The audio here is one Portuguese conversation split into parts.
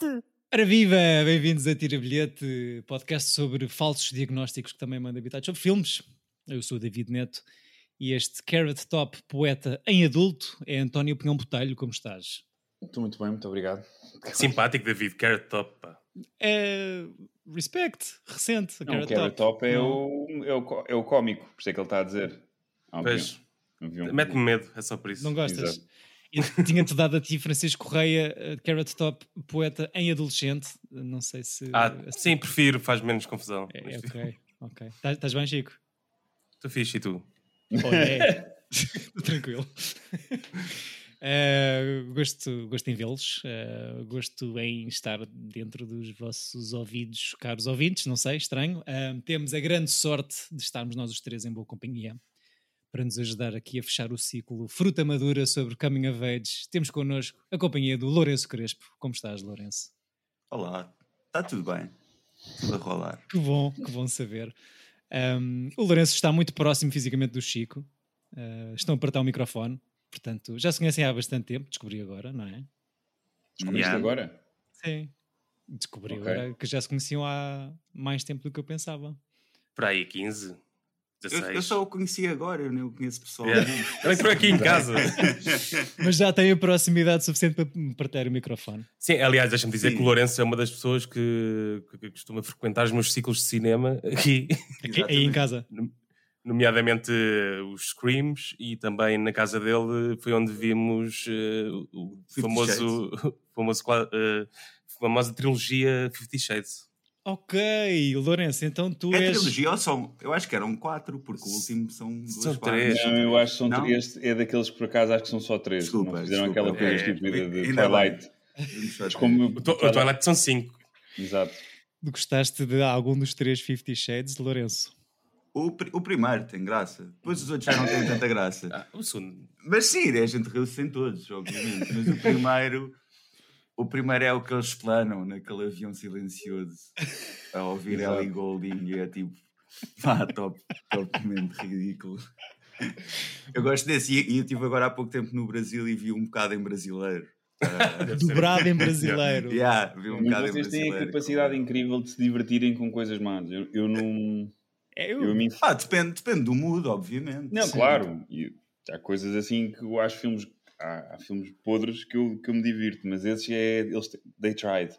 bilhete! Ora viva! Bem-vindos a Tira Bilhete, podcast sobre falsos diagnósticos que também manda habitados sobre filmes. Eu sou o David Neto e este Carrot Top poeta em adulto é António Pinhão Botelho. Como estás? Estou muito bem, muito obrigado. Simpático, David. Carrot Top. Pá. É. Respect, recente. Não, Carrot o Carrot Top, Top é, Não. o, é, o, é o cómico, por isso é que ele está a dizer. Mete-me medo, é só por isso. Não gostas? Exato. Eu Tinha-te dado a ti, Francisco Correia, eh, Carrot Top poeta em adolescente. Não sei se. Ah, sim, prefiro, faz menos confusão. É, ok, ok. Estás estás bem, Chico? Estou fixe e tu? Olha, é. Tranquilo. Eh, gosto, gosto em vê-los, eh, gosto em estar dentro dos vossos ouvidos, caros ouvintes, não sei, estranho. Eh, temos a grande sorte de estarmos nós os três em boa companhia para nos ajudar aqui a fechar o ciclo Fruta Madura sobre Coming of Age. Temos connosco a companhia do Lourenço Crespo. Como estás, Lourenço? Olá, está tudo bem? Tudo a rolar. Que bom, que bom saber. Um, o Lourenço está muito próximo fisicamente do Chico. Uh, estão a apertar o microfone. Portanto, já se conhecem há bastante tempo, descobri agora, não é? Descobriste Yeah. agora? Sim. Descobri Ok. agora que já se conheciam há mais tempo do que eu pensava. Para aí, 15, Eu, 16. eu só o conheci agora, eu nem o conheço pessoalmente. Yeah. Também estou aqui em casa. Mas já tenho a proximidade suficiente para me partilhar o microfone. Sim, aliás, deixa-me dizer Sim. que o Lourenço é uma das pessoas que, que- costuma frequentar os meus ciclos de cinema aqui, Aqui, aí em casa. nomeadamente eh, os Screams, e também na casa dele foi onde vimos eh, o famoso, famoso, qua- eh, famosa trilogia Fifty Shades. Ok, Lourenço, então tu É és. trilogia ou são? Eu acho que eram quatro, porque o último são duas São três. Não, eu acho que são Não? três. É daqueles que por acaso acho que são só três. Desculpa, não fizeram desculpa. aquela coisa É, estúpida de Twilight. Mas como O, to- o Twilight são cinco. Exato. Gostaste de algum dos três Fifty Shades, Lourenço? O, pri- o primeiro tem graça, depois os outros já não têm tanta graça. Ah, o segundo. Mas sim, a gente riu-se em todos, obviamente. Mas o primeiro, o primeiro é o que eles planam naquele avião silencioso a ouvir. Ellie Goulding e é tipo, pá, top, topmente ridículo. Eu gosto desse e, e eu estive agora há pouco tempo no Brasil e vi um bocado em brasileiro. Ser. Dobrado em brasileiro. yeah, vi um Mas vocês têm a capacidade incrível de se divertirem com coisas más. Eu, eu não. É, eu- Eu me Ah, depende, depende do mood, obviamente. Não, Sim. claro. E há coisas assim que eu acho filmes. Há, há filmes podres que eu, que eu me divirto, mas esses é. Eles, they tried.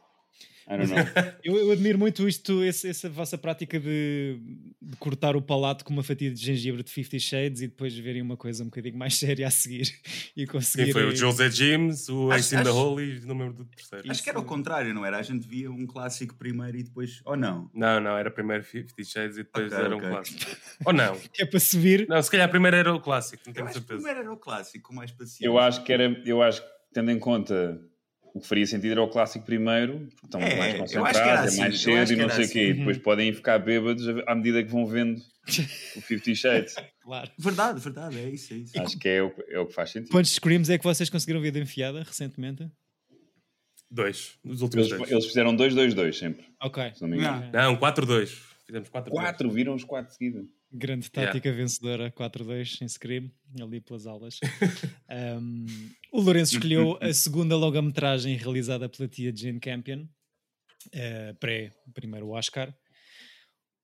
I don't know. Eu, eu admiro muito isto, esse- essa vossa prática de, de cortar o palato com uma fatia de gengibre de 50 Shades e depois verem uma coisa um bocadinho mais séria a seguir e Sim, conseguirem. foi o José James, o Acho- Ace in the Hole e não me lembro do terceiro. Acho que era o contrário, não era? A gente via um clássico primeiro e depois. Ou não? Não, não, era primeiro Fifty Shades e depois Ok, era um ok. clássico. Ou não? Que é para subir. Não, se calhar primeiro era o clássico, não tenho certeza. primeiro era o clássico, mais paciente. Eu acho que era. Eu acho que, tendo em conta. O que faria sentido era o clássico primeiro, porque estão É, mais acho que era concentrados, é mais assim, eu acho cedo e não sei o quê. assim. E depois podem ficar bêbados à medida que vão vendo o Fifty Shades. Claro. Verdade, verdade, é isso, é isso. Acho que é o, é o que faz sentido. Quantos screams é que vocês conseguiram ver de enfiada recentemente? Dois, nos últimos Eles, dois. eles fizeram 2-2-2 sempre. Ok. Se não me engano. Yeah. Não, 4-2. Fizemos 4-2. Quatro, viram os quatro seguidos. Grande tática vencedora 4-2 em Scream, ali pelas aulas. Um, o Lourenço escolheu a segunda longa-metragem realizada pela tia Jane Campion, eh, pré-primeiro Oscar.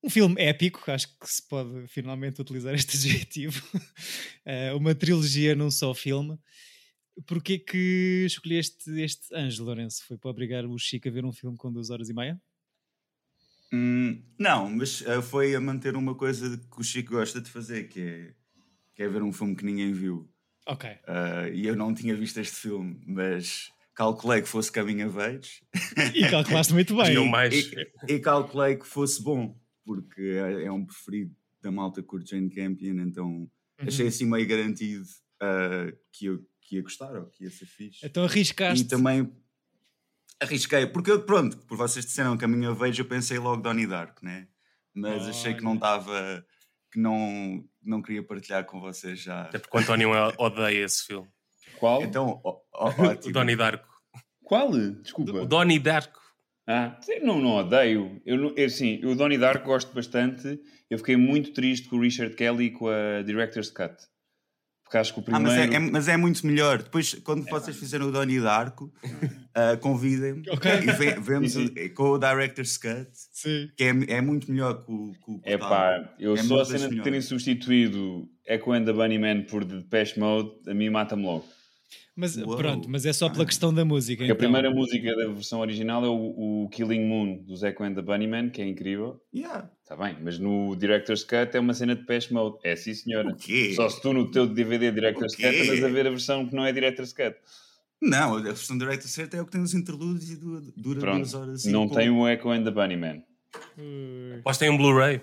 Um filme épico, acho que se pode finalmente utilizar este adjetivo. Eh, uma trilogia num só filme. Porquê que escolheste este Anjo, Lourenço? Foi para obrigar o Chico a ver um filme com duas horas e meia? Hum, não, mas ah, foi a manter uma coisa que o Chico gosta de fazer, que é, que é ver um filme que ninguém viu. Ok. Ah, e eu não tinha visto este filme, mas calculei que fosse Coming of Age E calculaste muito bem. Não mais. e, e calculei que fosse bom, porque é, é um preferido da malta com Jane Campion, então achei Uhum. assim meio garantido ah, que, eu, que ia gostar ou que ia ser fixe. Então arriscaste. E também arrisquei, porque eu, pronto, por vocês disseram Caminho of Age, eu pensei logo Donnie Dark, né? Mas achei que não estava, que não, não queria partilhar com vocês já. Até porque o António odeia esse filme. Qual? Então, ó, ó, O ótimo. Donnie Darko. Qual? Desculpa. O Donnie Darko. Ah, não, não odeio. Eu, eu, sim, o Donnie Dark gosto bastante. Eu fiquei muito triste com o Richard Kelly e com a Director's Cut. Porque acho que o Ah, primeiro. mas, é, é- mas é muito melhor. Depois, quando vocês fizerem o Donnie Darko, ah, convidem-me Ok. e ve- vemos o- com o Director's Cut, Sim. que é, é muito melhor que o. Que o É pá, eu É só a cena de terem substituído Echo and the Bunnyman por The Depeche Mode, a mim mata-me logo. Mas Uou. pronto, mas é só pela questão da música. Porque a então. primeira música da versão original é o, o Killing Moon dos Echo and the Bunnyman, que é incrível. Yeah. Está bem, mas no Director's Cut é uma cena de Depeche Mode. É sim, senhora. O quê? Só se tu no teu DVD Director's? Cut andas a ver a versão que não é Director's Cut. Não, a versão Director's Cut é o que tem os interlúdios e dura, Pronto, duas horas não pouco. tem o Echo and the Bunnyman. Ui, Após tem um Blu-ray.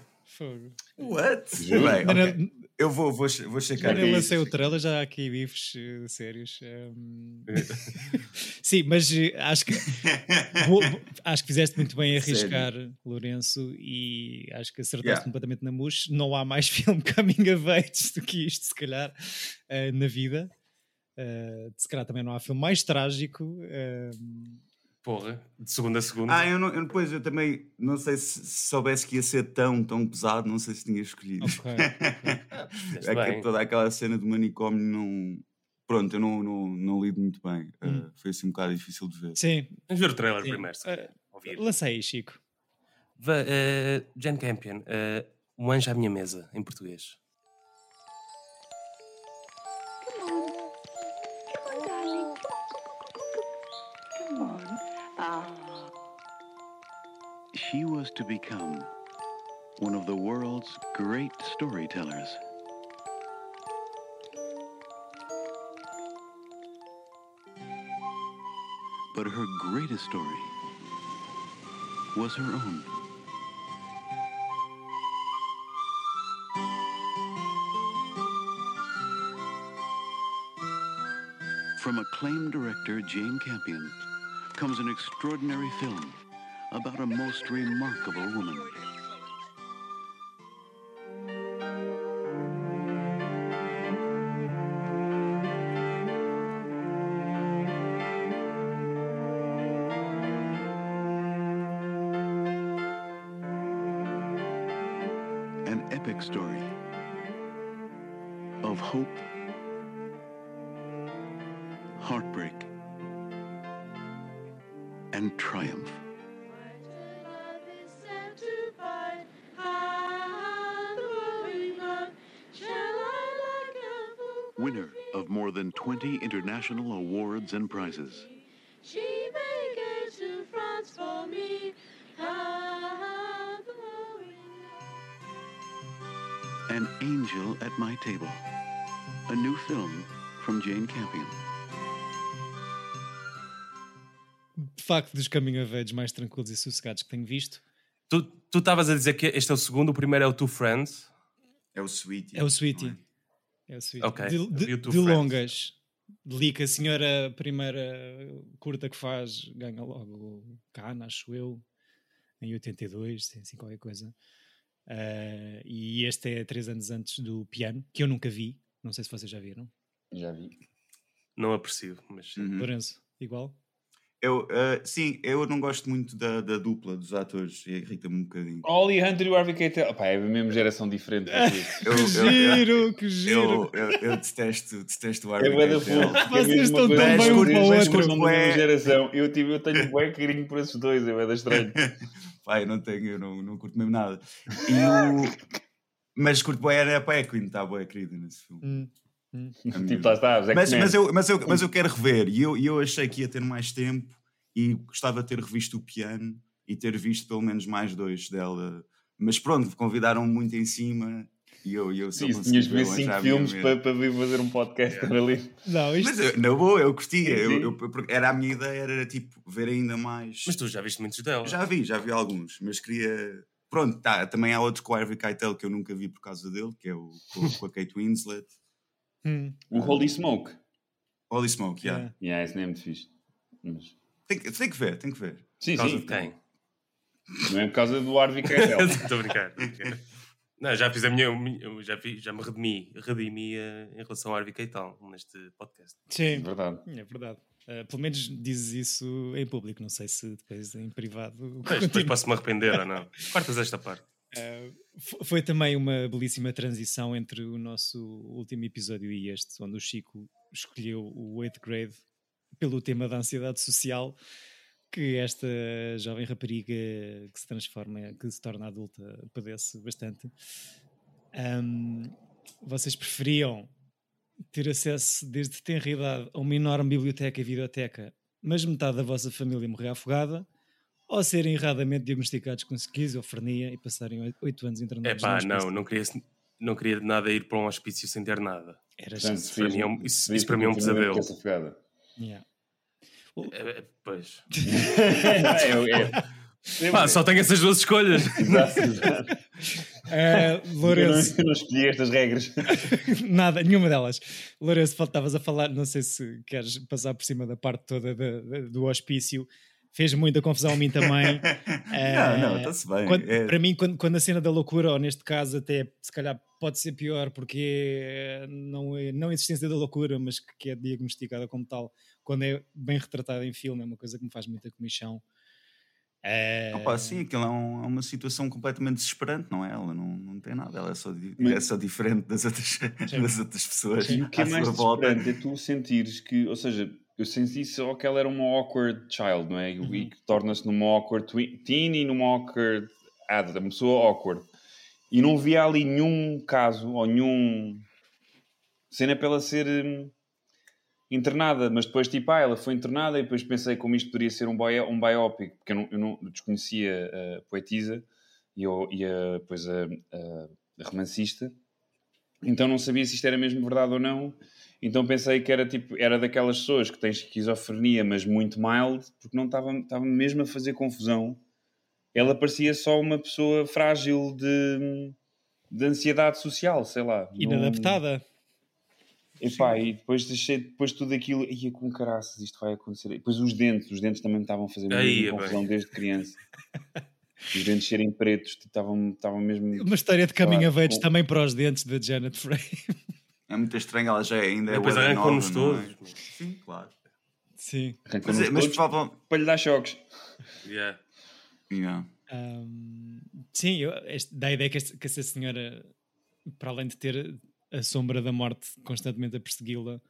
What? Bem, Ainda ok. não- Eu vou, vou, vou checar eu lancei o trailer já há aqui bifes eh, sérios. ehm. Sim, mas eh, acho que vou- acho que fizeste muito bem em arriscar, Lourenço, e acho que acertaste Yeah. completamente na mousse. Não há mais filme coming of age do que isto, se calhar, eh, na vida. Se calhar também não há filme mais trágico. Porra, de segunda a segunda. Ah, eu, não, eu depois eu também não sei se, se soubesse que ia ser tão, tão pesado, não sei se tinha escolhido. ok, ok. Fizeste É que bem. toda aquela cena do manicômio não. Pronto, eu não, não, não lido muito bem. Uh, Hum. foi assim um bocado difícil de ver. Sim, Vamos ver o trailer sim. primeiro. Eh, lança aí, Chico. Va- eh, Jane Campion, eh, Um Anjo à Minha Mesa, em português. She was to become one of the world's great storytellers. But her greatest story was her own. From acclaimed director Jane Campion comes an extraordinary film about a most remarkable woman. 20 international awards and prizes. She may go to France for me. An Angel at My Table. A new film from Jane Campion. De facto, dos coming of age mais tranquilos e sossegados que tenho visto, Tu tu estavas a dizer que este é o segundo, o primeiro é o Two Friends. É o Sweetie. é o Sweetie. É o Sweetie. Ok, De, de- de longas. Li que a senhora primeira curta que faz ganha logo Cana, acho eu, em 82, tem assim qualquer coisa. Ah, e este é três anos antes do piano, que eu nunca vi. Não sei se vocês já viram. Já vi. Não aprecio, mas Uhum. Lourenço, igual? Eu, ah, sim, eu não gosto muito da, da dupla dos atores, e irrita-me um bocadinho. Holly Hunter e o Harvey Keitel. Pá, é a mesma geração diferente. vocês. Eu, que eu- giro, que giro! eu, eu, eu detesto, detesto o É Harvey Keitel. é Vocês estão tão bem um para o outro. da mesma geração. Eu, tive, eu tenho bué carinho por esses dois, é da estranho. Eu não tenho, eu não, não curto mesmo nada. E o... Mas curto bué era a Equine, está bué querida nesse filme. Hum. Tipo, lá está, mas, mas, eu, mas, eu, mas eu quero rever e eu, e eu achei que ia ter mais tempo e gostava de ter revisto o piano e ter visto pelo menos mais dois dela. Mas pronto, convidaram-me muito em cima e eu, e eu só Sim, consegui tinhas ver cinco filmes para, para vir fazer um podcast para ali. Não, isto Mas eu, na boa, eu curtia. Eu, Sim. eu- era a minha ideia, era tipo ver ainda mais. Mas tu já viste muitos dela. Já vi, já vi alguns, mas queria. Pronto, tá, também há outro com o Harvey Keitel que eu nunca vi por causa dele, que é o com, com a Kate Winslet. Hum, O Holy Smoke. Holy Smoke, yeah. yeah. Yeah, esse nem é muito fixe. Mas... Tem, que- tem que ver, tem que ver. Sim, Por causa sim. de quem? Não é por causa do Harvey Keitel. Estou a brincar. Não, já fiz a minha. Já, fiz, já me redimi, redimi eh, em relação ao Harvey Keitel neste podcast. Sim, É verdade. é verdade. Ah, pelo menos dizes isso em público, não sei se depois em privado. Pois, depois posso-me arrepender ou não. Cortas esta parte. Fo- foi também uma belíssima transição entre o nosso último episódio e este, onde o Chico escolheu o 8th grade pelo tema da ansiedade social que esta jovem rapariga que se transforma, que se torna adulta, padece bastante. Um, vocês preferiam ter acesso desde tenra idade a uma enorme biblioteca e videoteca, mas metade da vossa família morrer afogada, ou serem erradamente diagnosticados com esquizofrenia e passarem oito- anos É internados pá, num não, não queria, não queria de nada ir para um hospício sem ter nada. Era Portanto, já- para mim é um- isso- isso para mim é um pesadelo. Yeah. É, é, pois. é, é, Pá, só tenho essas duas escolhas. Exato, exato. Eu não, Lourenço, eu não escolhi estas regras. nada, nenhuma delas. Lourenço, estavas a falar, não sei se queres passar por cima da parte toda da- da- do hospício. Fez muita confusão a mim também. Não, não, Ah, está-se bem. Quando- É- Para mim, quando, quando a cena da loucura, ou neste caso até se calhar pode ser pior, porque é- não é não a existência da loucura, mas que, que é diagnosticada como tal, quando é bem retratada em filme, é uma coisa que me faz muita comichão. É, Opa, sim, aquilo é, um- é uma situação completamente desesperante, não é? Ela não, não tem nada, ela é só, di- Mas- é só diferente das outras, das outras pessoas. E o que é mais sua volta. desesperante é tu sentires que, ou seja, eu senti só que ela era uma awkward child, não é? E- E que torna-se numa awkward teen e numa awkward adult, uma pessoa awkward. E não via ali nenhum caso ou nenhum cena para ela ser hum, internada, mas depois tipo, ah, ela foi internada e depois pensei como isto poderia ser um, bio, um biopic, porque eu não, eu não desconhecia a poetisa e, o- e a, depois a, a- a romancista, então não sabia se isto era mesmo verdade ou não. Então pensei que era tipo, era daquelas pessoas que têm esquizofrenia, mas muito mild, porque não estava, estava mesmo a fazer confusão. Ela parecia só uma pessoa frágil de, de ansiedade social, sei lá. Inadaptada. Epá, e depois deixei depois tudo aquilo, ia com caraças, isto vai acontecer. E depois os dentes, os dentes também me estavam a fazer Aí, confusão desde criança. os dentes serem pretos, tipo, estavam, estavam mesmo. Uma história de caminho a também para os dentes da Janet Frey. É muito estranho, ela já é- ainda é Depois não é? todos. Sim, claro. Sim. Mas, é- mas todos provavelmente. para lhe dar choques. Yeah. Yeah. Ahm, sim, eu, este- dá a ideia que, este- que essa senhora, para além de ter a sombra da morte constantemente a persegui-la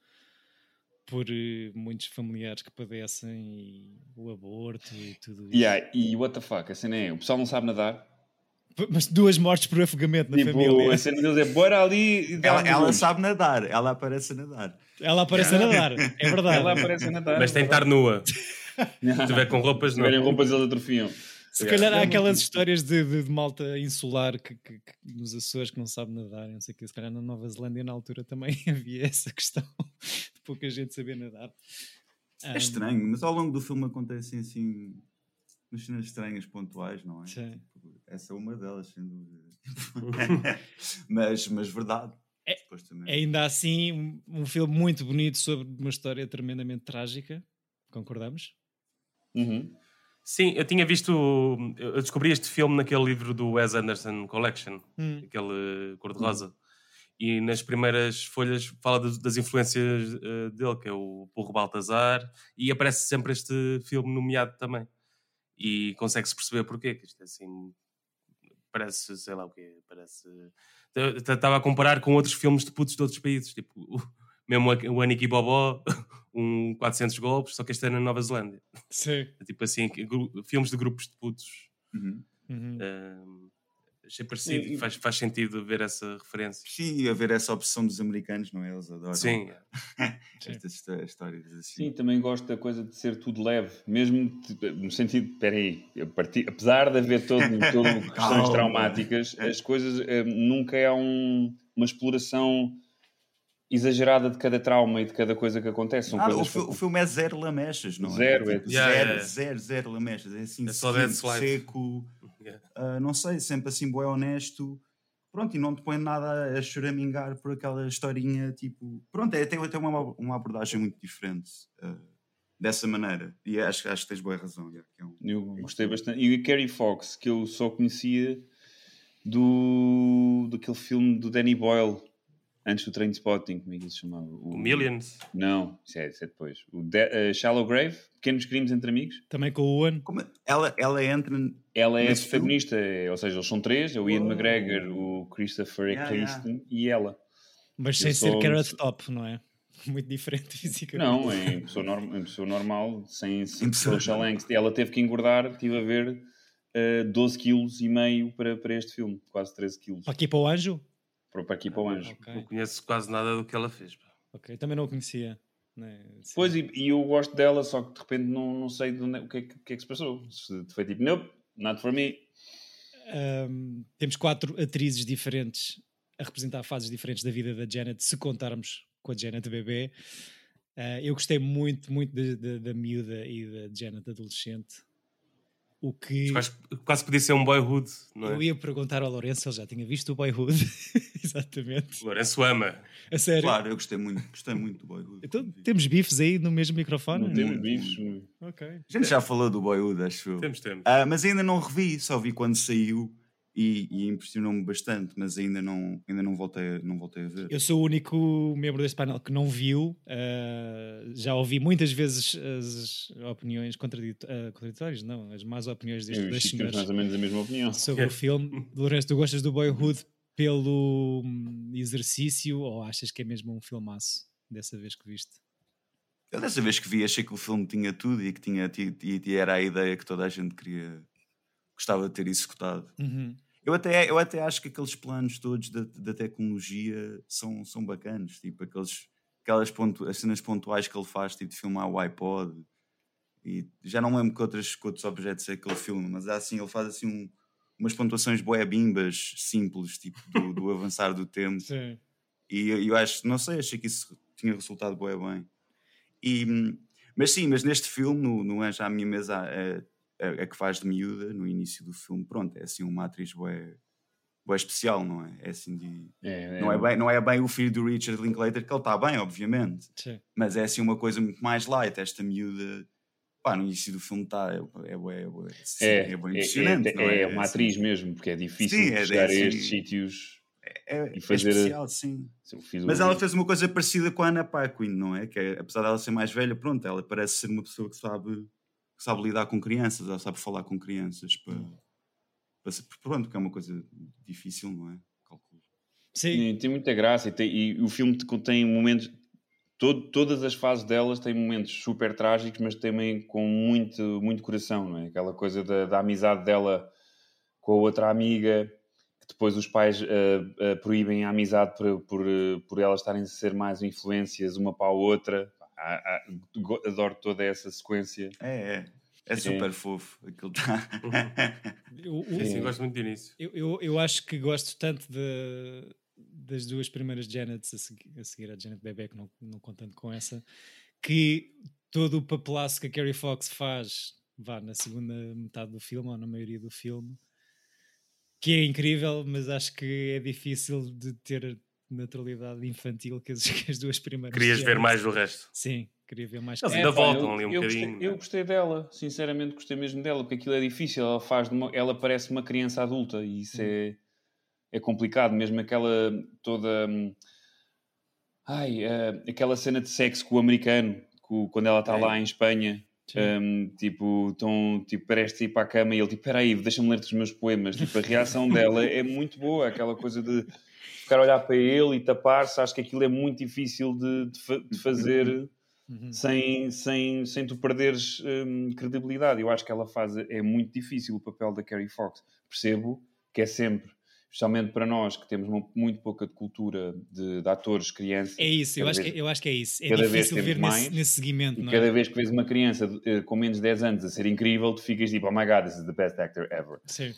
por eh, muitos familiares que padecem e o aborto e tudo isso. Yeah, e what the fuck, a cena é, o pessoal não sabe nadar. Mas duas mortes por afogamento na Tipo, família. a cena deles é bora ali e dá Ela, ela sabe nadar, ela aparece a nadar. Ela aparece a nadar, é verdade. Ela aparece a nadar. Mas tem de estar nua. Se tiver com roupas, Se não. tiverem roupas, eles atrofiam. Se calhar há aquelas histórias de, de- de malta insular que, que- que nos Açores que não sabe nadar, não sei o que. Se calhar na Nova Zelândia na altura também havia essa questão de pouca gente saber nadar. É estranho, mas ao longo do filme acontecem assim umas cenas estranhas pontuais, não é? Sim. Tipo, essa é uma delas, sem dúvida. mas, mas verdade. É-. Ainda assim, um, um filme muito bonito sobre uma história tremendamente trágica. Concordamos? Uhum. Sim, eu tinha visto. Eu descobri este filme naquele livro do Wes Anderson Collection, Hum. aquele cor-de-rosa. E nas primeiras folhas fala das, das influências eh, dele, que é o Porro Baltazar, e aparece sempre este filme nomeado também. E consegue-se perceber porquê, que isto é assim. Parece, sei lá o quê, parece. Estava a comparar com outros filmes de putos de outros países, tipo o- mesmo o Aniki Bobó, um 400 golpes, só que este é na Nova Zelândia. Sim. Tipo assim, filmes de grupos de putos. Uhum. Uhum. Achei parecido, E- faz, faz sentido ver essa referência. Sim, e haver essa opção dos americanos, não é? Eles adoram Sim, estas histó- histórias assim. Sim, também gosto da coisa de ser tudo leve, mesmo tipo, no sentido, espera aí, apesar de haver todo, todo questões traumáticas, as coisas eh, nunca é um- uma exploração exagerada de cada trauma e de cada coisa que acontece. São Ah, o, fi- o filme é zero lamechas, não é? Zero, é Tipo, Yeah, zero, yeah. zero, zero lamechas. É assim, É só seco, seco, Ah, não sei, sempre assim, bem honesto. Pronto, e não te põe nada a choramingar por aquela historinha, tipo... Pronto, é, tem, tem uma, uma abordagem muito diferente ah, dessa maneira. E acho, acho que tens boa razão. yeah, é um- Eu gostei bastante. E o Carrie Fox, que eu só conhecia do daquele filme do Danny Boyle, antes do Trainspotting, como é que ele se chamava? o Millions. Não, isso é, isso é depois. O De- eh, Shallow Grave, Pequenos Crimes entre Amigos. Também com o Owen. Como- ela, ela entra ela é a Nesse filme? protagonista, é- ou seja, eles são três, é o Ian Uou. McGregor, o Christopher Yeah, Eccleston e ela. Mas sem ser carrot top, não é? Muito diferente fisicamente. Não, é em pessoa, norm- em pessoa normal, sem, sem Em pessoa social angst. Ela teve que engordar, estive a ver, eh, 12 quilos e meio para, para este filme, quase 13 quilos, Para aqui para o Anjo? Para, aqui para o Anjo. Ok, Não conheço quase nada do que ela fez. pá. ok. Também não o conhecia. né? Pois, e, e eu gosto dela, só que de repente não, não sei de onde o, que é, que- o que é que se passou. Se foi tipo, nope, not for me. Ahm, temos quatro atrizes diferentes a representar fases diferentes da vida da Janet, se contarmos com a Janet bebê. Ah, eu gostei muito, muito da miúda e da Janet adolescente. O que Quase, quase podia ser um boyhood, não eu é? ia perguntar ao Lourenço, ele já tinha visto o Boyhood. Exatamente. O Lourenço ama. A sério. Claro, eu gostei muito, gostei muito do Boyhood. Então temos bifes aí no mesmo microfone? Não temos Muito, bifes. Ok. A gente já falou do Boyhood, acho eu. Temos, temos. Ah, mas ainda não revi, só vi quando saiu e, e impressionou-me bastante, mas ainda não, ainda não, voltei, não voltei a ver. Eu sou o único membro deste painel que não viu. ah, já ouvi muitas vezes as opiniões contradito- ah, contraditórias, não, as más opiniões destes dois senhores mais ou menos a mesma opinião. sobre o filme. Lourenço, tu gostas do Boyhood pelo hum, exercício ou achas que é mesmo um filmaço dessa vez que viste? Eu dessa vez que vi achei que o filme tinha tudo e que tinha, ti- e, e era a ideia que toda a gente queria, gostava de ter executado. Uhum. Eu até, eu até acho que aqueles planos todos da, da tecnologia são, são bacanas, tipo aqueles, aquelas pontu, as cenas pontuais que ele faz, tipo de filmar o iPod. E já não lembro que, outras, que outros objetos é que ele filma, mas há assim, ele faz assim um- umas pontuações boé bimbas simples, tipo do, do avançar do tempo. Sim. E eu, eu acho, não sei, achei que isso tinha resultado bué bem. E, hum, mas sim, mas neste filme, no, no Anjo à Minha Mesa, é, é, é que faz de miúda no início do filme, pronto, é assim uma atriz bué, bué especial, não é? É assim de... É, Não, é bem, não é bem o filho do Richard Linklater, que ele está bem, obviamente, Sim. mas é assim uma coisa muito mais light, esta miúda... Pá, no início do filme está, é, é, bué- é, bué- sim, É, é, bem é, impressionante, é, é é? uma Assim, atriz mesmo, porque é difícil Sim, é chegar a estes sítios. É, e é fazer- especial, sim. Mas ela fez uma coisa parecida com a Anna Paquin, não é? Que é, apesar dela ser mais velha, pronto, ela parece ser uma pessoa que sabe, que sabe lidar com crianças, ela sabe falar com crianças. Para, para ser- pronto, que é uma coisa difícil, não é? Calculo. Sim. E tem muita graça e, tem- e o filme te- tem momentos. todo- todas as fases delas têm momentos super trágicos, mas também com muito, muito coração, não é? Aquela coisa da, da amizade dela com a outra amiga, que depois os pais ah, ah, proíbem a amizade por, por, ah, por elas estarem a ser mais influências uma para a outra. Ah, go- adoro toda essa sequência. É, é. É super fofo. Aquilo tá... Eu- o- Sim, sim, gosto muito do início. Eu, eu, eu acho que gosto tanto de, das duas primeiras Janets a seguir, a seguir a Janet Bebé, que não, não contando com essa, que todo o papelaço que a Carrie Fox faz, vá na segunda metade do filme, ou na maioria do filme, que é incrível, mas acho que é difícil de ter naturalidade infantil que as, que as duas primeiras. Querias ver mais do resto. Sim, queria ver mais. Eles ainda pá, voltam eu- ali um eu bocadinho, Gostei, eu é? gostei dela, sinceramente gostei mesmo dela, porque aquilo é difícil. Ela faz de uma- ela parece uma criança adulta e isso é, é complicado, mesmo aquela toda hum, ai, eh, aquela cena de sexo com o americano, com- quando ela está É. lá em Espanha. Hum, tipo, tão, tipo, parece ir para a cama e ele tipo, peraí, deixa-me ler-te os meus poemas. Tipo, a reação dela é muito boa, aquela coisa de ficar a olhar para ele e tapar-se. Acho que aquilo é muito difícil de, de de fazer Uhum. sem, sem, sem tu perderes hum, credibilidade. Eu acho que ela faz, é muito difícil o papel da Carrie Fox. Percebo que é sempre, especialmente para nós que temos uma- muito pouca de cultura de, de atores, crianças. É isso, eu acho, vez- que, eu acho que é isso. É difícil ver mais, nesse, nesse seguimento, E não cada é? vez que vês uma criança eh, com menos de 10 anos a ser incrível, tu ficas tipo, oh my god, this is the best actor ever. Sim,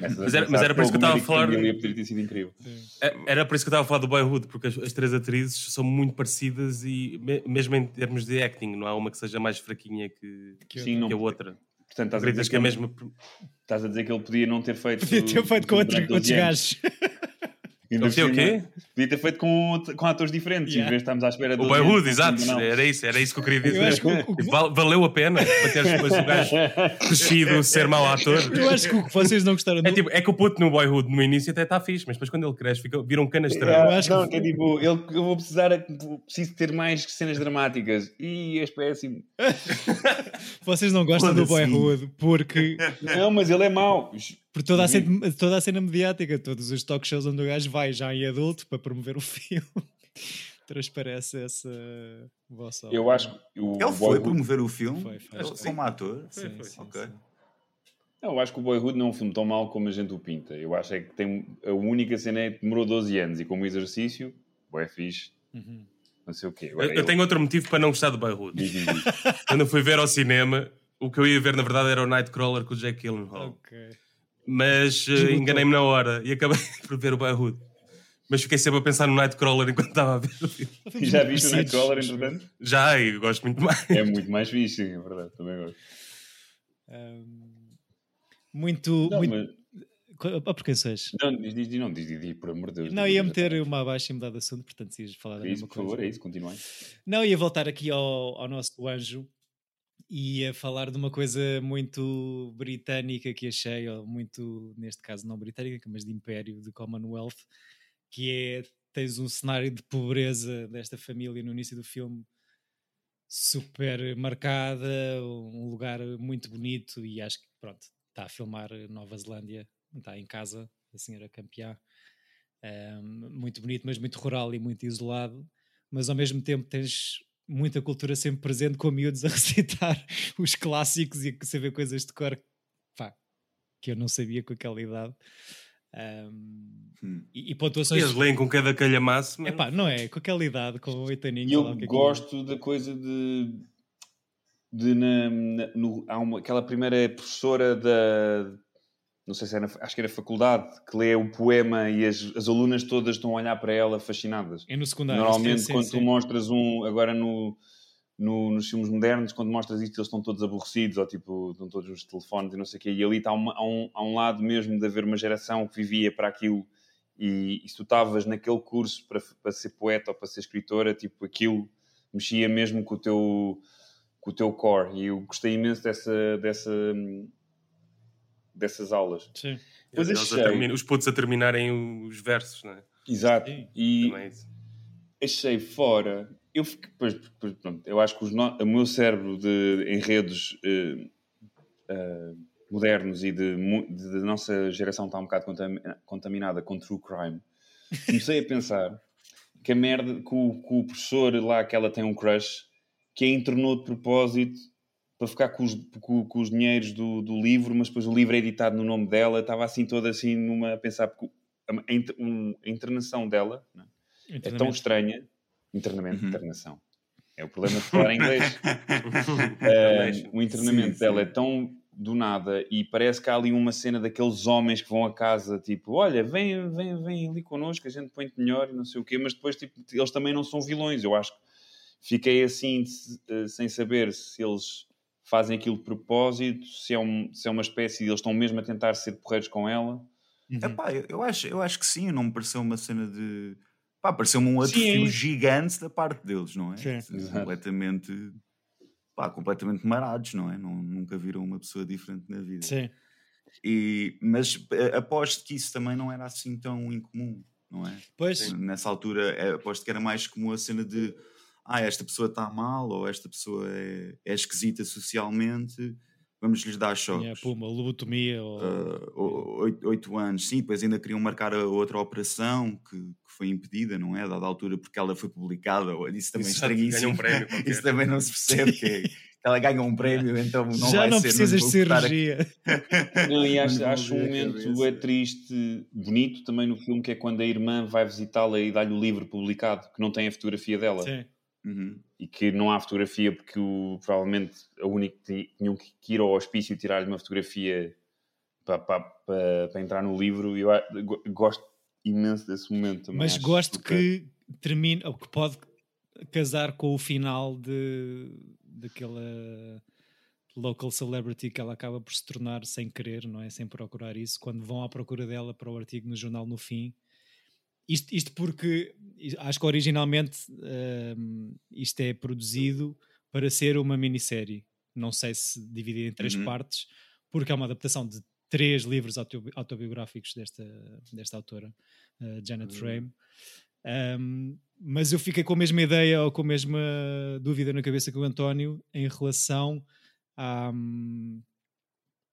Mas era- mas pensar, era por isso que eu "Pô, estava a falar- Família poderia ter sido incrível. sim. É- Era por isso que eu estava a falar do Boyhood, porque as, as três atrizes são muito parecidas e me- mesmo em termos de acting, não há uma que seja mais fraquinha que, Que Sim, não, que a outra. Portanto, estás a, dizer que é ele- mesmo. estás a dizer que ele podia não ter feito. Podia ter feito com durante outros, 12 outros anos. gajos. Ainda Ele tinha o quê? Podia ter feito com, com atores diferentes, Yeah. em vez de estarmos à espera O do Boyhood, exato. Era isso, era isso que eu queria dizer. Eu acho que o- o- Val- Valeu a pena para teres depois o gajo crescido, ser mau ator. Eu acho que o que vocês não gostaram do... É, tipo, é que o puto no Boyhood no início até está fixe, mas depois quando ele cresce fica, vira um canastrão. Yeah, Eu acho não, que- que é tipo, ele, eu vou precisar, preciso ter mais cenas dramáticas. E és péssimo. Vocês não gostam do Foda-se. Boyhood porque Não, mas ele é mau. Por toda a, cena, toda a cena mediática, todos os talk shows onde o gajo vai já em adulto para promover o filme, transparece essa vossa. Eu acho que o Ele foi promover o filme Foi, foi. ele- como ator. Sim, Foi, sim, ok. sim. não, eu acho que o Boyhood não é um filme tão mau como a gente o pinta. Eu acho é que tem a única cena é que demorou 12 anos e como exercício, é fixe, Uhum. não sei o quê. Eu, eu ele- tenho outro motivo para não gostar do Boyhood. Quando eu fui ver ao cinema, o que eu ia ver na verdade era o Nightcrawler com o Jake Gyllenhaal. Ok. Mas Desbotou. enganei-me na hora e acabei por ver o Boyhood. Mas fiquei sempre a pensar no Nightcrawler enquanto estava a ver o filme. E já viste o. Nightcrawler, entretanto? Já, e gosto muito mais. É muito mais fixe, sim, é verdade. Também gosto. Um, muito. Não, muito... mas, Ah, por quem sois? não, diz, diz, diz, não, diz, diz, diz, por amor de Deus. Não, ia meter uma abaixo e mudar de assunto, portanto, se ias falar da É isso, mesma por coisa. favor, é isso, continuem. Não, ia voltar aqui ao, ao nosso anjo e ia falar de uma coisa muito britânica que achei, ou muito, neste caso não britânica, mas de império, de Commonwealth, que é, tens um cenário de pobreza desta família no início do filme super marcada, um lugar muito bonito e acho que, pronto, está a filmar Nova Zelândia, está em casa, a senhora campeã, Ahm, muito bonito, mas muito rural e muito isolado mas ao mesmo tempo tens muita cultura sempre presente com miúdos a recitar os clássicos e a saber coisas de cor pá, que eu não sabia com aquela idade. Ahm, Hum. e, e pontuações. eles leem com cada calhamaço, mas... Epá, não é? Com aquela idade, com oito aninhos. E lá eu que é é. gosto da coisa de. de na, na- no- há uma, aquela primeira professora da. Não sei se era, acho que era faculdade, que lê o poema e as, as alunas todas estão a olhar para ela fascinadas. É no secundário. Normalmente, sim, sim, quando sim. tu mostras um. Agora no, no- nos filmes modernos, quando mostras isto, eles estão todos aborrecidos, ou tipo, estão todos nos telefones e não sei o quê. E ali está uma- há, um, há um lado mesmo de haver uma geração que vivia para aquilo. E, e se tu estavas naquele curso para, para ser poeta ou para ser escritora, tipo, aquilo mexia mesmo com o teu, com o teu core. E eu gostei imenso dessa, dessa, dessas aulas. Sim. Depois Eles a achei- termin- Os putos a terminarem os versos, não é? Exato. Sim, E, é achei fora. Eu fiquei, pois, pois, pronto, eu acho que os no- o meu cérebro de enredos eh, eh, modernos e de, de- da nossa geração está um bocado contam- contaminada com true crime. Comecei a pensar que a merda, que o, que o professor lá que ela tem um crush, que a internou de propósito para ficar com os, com, com os dinheiros do, do livro, mas depois o livro é editado no nome dela, estava assim toda assim numa a pensar porque a, um- a internação dela é? é tão estranha. Internamento, Uhum. internação. É o problema de falar inglês. Eh, o internamento Sim, dela sim. é tão do nada e parece que há ali uma cena daqueles homens que vão a casa tipo, olha, vem, vem, vem ali connosco, a gente põe-te melhor e não sei o quê, mas depois tipo, eles também não são vilões. Eu acho que fiquei assim eh, sem saber se eles fazem aquilo de propósito, se é, um, se é uma espécie de eles estão mesmo a tentar ser porreiros com ela. Uhum. Epá, eu, eu acho, eu acho que sim, não me pareceu uma cena de. Pá, pareceu-me um atrofio gigante da parte deles, não é? Sim. Completamente. Pá, completamente marados, não é? Não, nunca viram uma pessoa diferente na vida. Sim. E, mas eh, aposto que isso também não era assim tão incomum, não é? Pois, Nessa altura, eh, aposto que era mais comum a cena de ah, esta pessoa está mal ou esta pessoa é, é esquisita socialmente, vamos lhes dar choques. yeah, puma, lobotomia ou. Ah, o- oito, oito anos, sim, depois ainda queriam marcar a outra operação que, que foi impedida, não é? A dada altura, porque ela foi publicada, isso também é Exato, estranhíssimo. um prémio qualquer. Isso também não se percebe que, é- que ela ganha um prémio, então não Já vai não ser, precisas de lhe vou cortar a- cirurgia. Não, e acho, Não acho um a momento é triste, bonito também no filme, que é quando a irmã vai visitá-la e dá-lhe o livro publicado, que não tem a fotografia dela. Sim. Uhum. E que não há fotografia porque o, provavelmente a única que ti- tinham que ir ao hospício tirar-lhe uma fotografia para, para, para, para entrar no livro. E eu gosto imenso desse momento também. Mas gosto que termine, ou que pode casar com o final de daquela local celebrity que ela acaba por se tornar sem querer, não é? Sem procurar isso, quando vão à procura dela para o artigo no jornal no fim isto, isto porque acho que originalmente hum, isto é produzido para ser uma minissérie. Não sei se dividir em três Uhum. partes, porque é uma adaptação de três livros autobi- autobiográficos desta, desta autora, uh, Janet Uhum. Frame. Um, mas eu fiquei com a mesma ideia ou com a mesma dúvida na cabeça que o António em relação à, hum,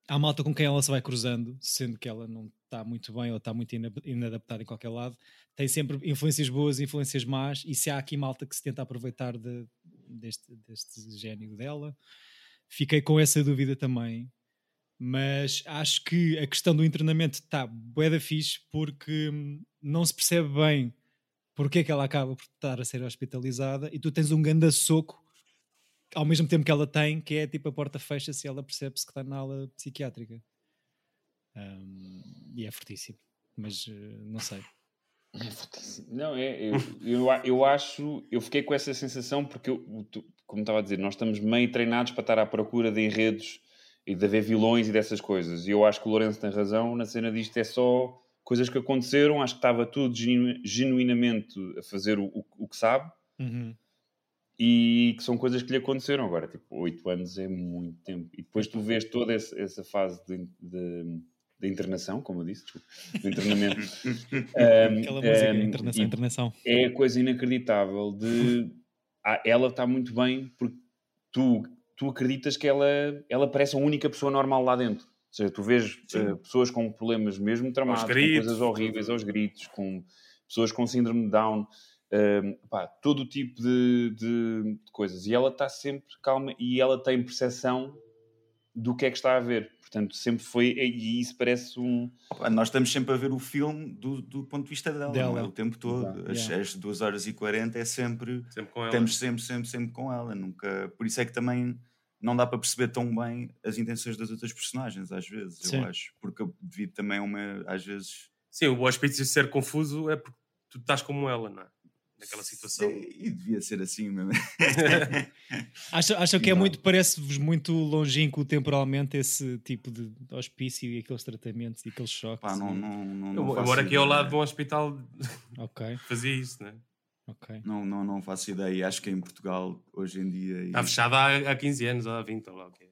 à malta com quem ela se vai cruzando, sendo que ela não está muito bem ou está muito ina- inadaptada em qualquer lado, tem sempre influências boas e influências más, e se há aqui malta que se tenta aproveitar de- deste, deste gênio dela, fiquei com essa dúvida também. Mas acho que a questão do internamento está bué da fixe porque hum, não se percebe bem porque é que ela acaba por estar a ser hospitalizada e tu tens um ganda soco ao mesmo tempo que ela tem, que é tipo a porta fecha-se e ela percebe-se que está na ala psiquiátrica. Um, e é fortíssimo, mas eh, não sei. É fortíssimo. Não, é, eu, eu, eu acho, eu fiquei com essa sensação porque, eu, como estava a dizer, nós estamos meio treinados para estar à procura de enredos e de haver vilões e dessas coisas. E eu acho que o Lourenço tem razão na cena disto, é só coisas que aconteceram, acho que estava tudo genu- genuinamente a fazer o, o, o que sabe Uhum. e que são coisas que lhe aconteceram. Agora, tipo, oito anos é muito tempo. E depois tu vês toda esse- essa fase de, de, de internação, como eu disse, desculpa, do internamento. Um, Aquela música, um, internação, e internação. é coisa inacreditável de ah, ela está muito bem porque tu, tu acreditas que ela, ela parece a única pessoa normal lá dentro. Ou seja, tu vês eh, pessoas com problemas mesmo tramados, com coisas horríveis, aos gritos, com pessoas com síndrome de Down, eh, pá, todo o tipo de, de- de coisas. E ela está sempre calma e ela tem percepção do que é que está a ver. Portanto, sempre foi. E isso parece um. Opa, Nós estamos sempre a ver o filme do, do ponto de vista dela, não é? Dela. o tempo todo. Exato. As, Yeah. as 2 horas e 40 é sempre. Sempre com ela. Estamos sempre, sempre, sempre com ela. Nunca... Por isso é que também não dá para perceber tão bem as intenções das outras personagens, às vezes, Sim. eu acho. Porque devido também a uma, às vezes. Sim, o hospício ser confuso é porque tu estás como ela, não é? Naquela situação. Sim, E devia ser assim mesmo. Acham, acham que é Não. muito, parece-vos muito longínquo temporalmente esse tipo de hospício e aqueles tratamentos e aqueles choques? Pá, não, e- não, não, Eu, não eu moro aqui ao lado de um hospital Ok, que fazia isso, né? ok. Não, não, não faço ideia. Acho que em Portugal, hoje em dia, e, Está fechada há, há 15 anos, ou há 20, ou lá o que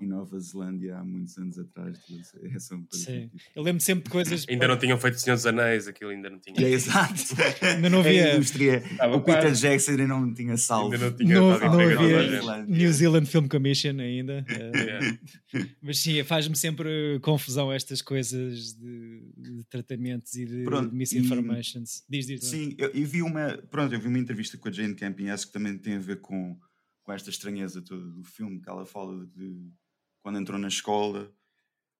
é. e Nova Zelândia, há muitos anos atrás, é só uma coisa Sim. tipo- Eu lembro sempre de coisas. Ainda não tinham feito o Senhor dos Anéis, aquilo ainda não tinha. É exato. Ainda não havia- A indústria, Estava o Peter quase. Jackson ainda não tinha salvo. Ainda não tinha Não, não empregado havia. New Zealand Film Commission ainda. eh, Yeah. Mas sim, faz-me sempre confusão estas coisas de, de tratamentos e de Pronto, misinformations. Diz, diz. Leandro. Sim, eu, eu vi uma, pronto, eu vi uma entrevista com a Jane Campion, acho que também tem a ver com, com esta estranheza toda do filme, que ela fala de quando entrou na escola,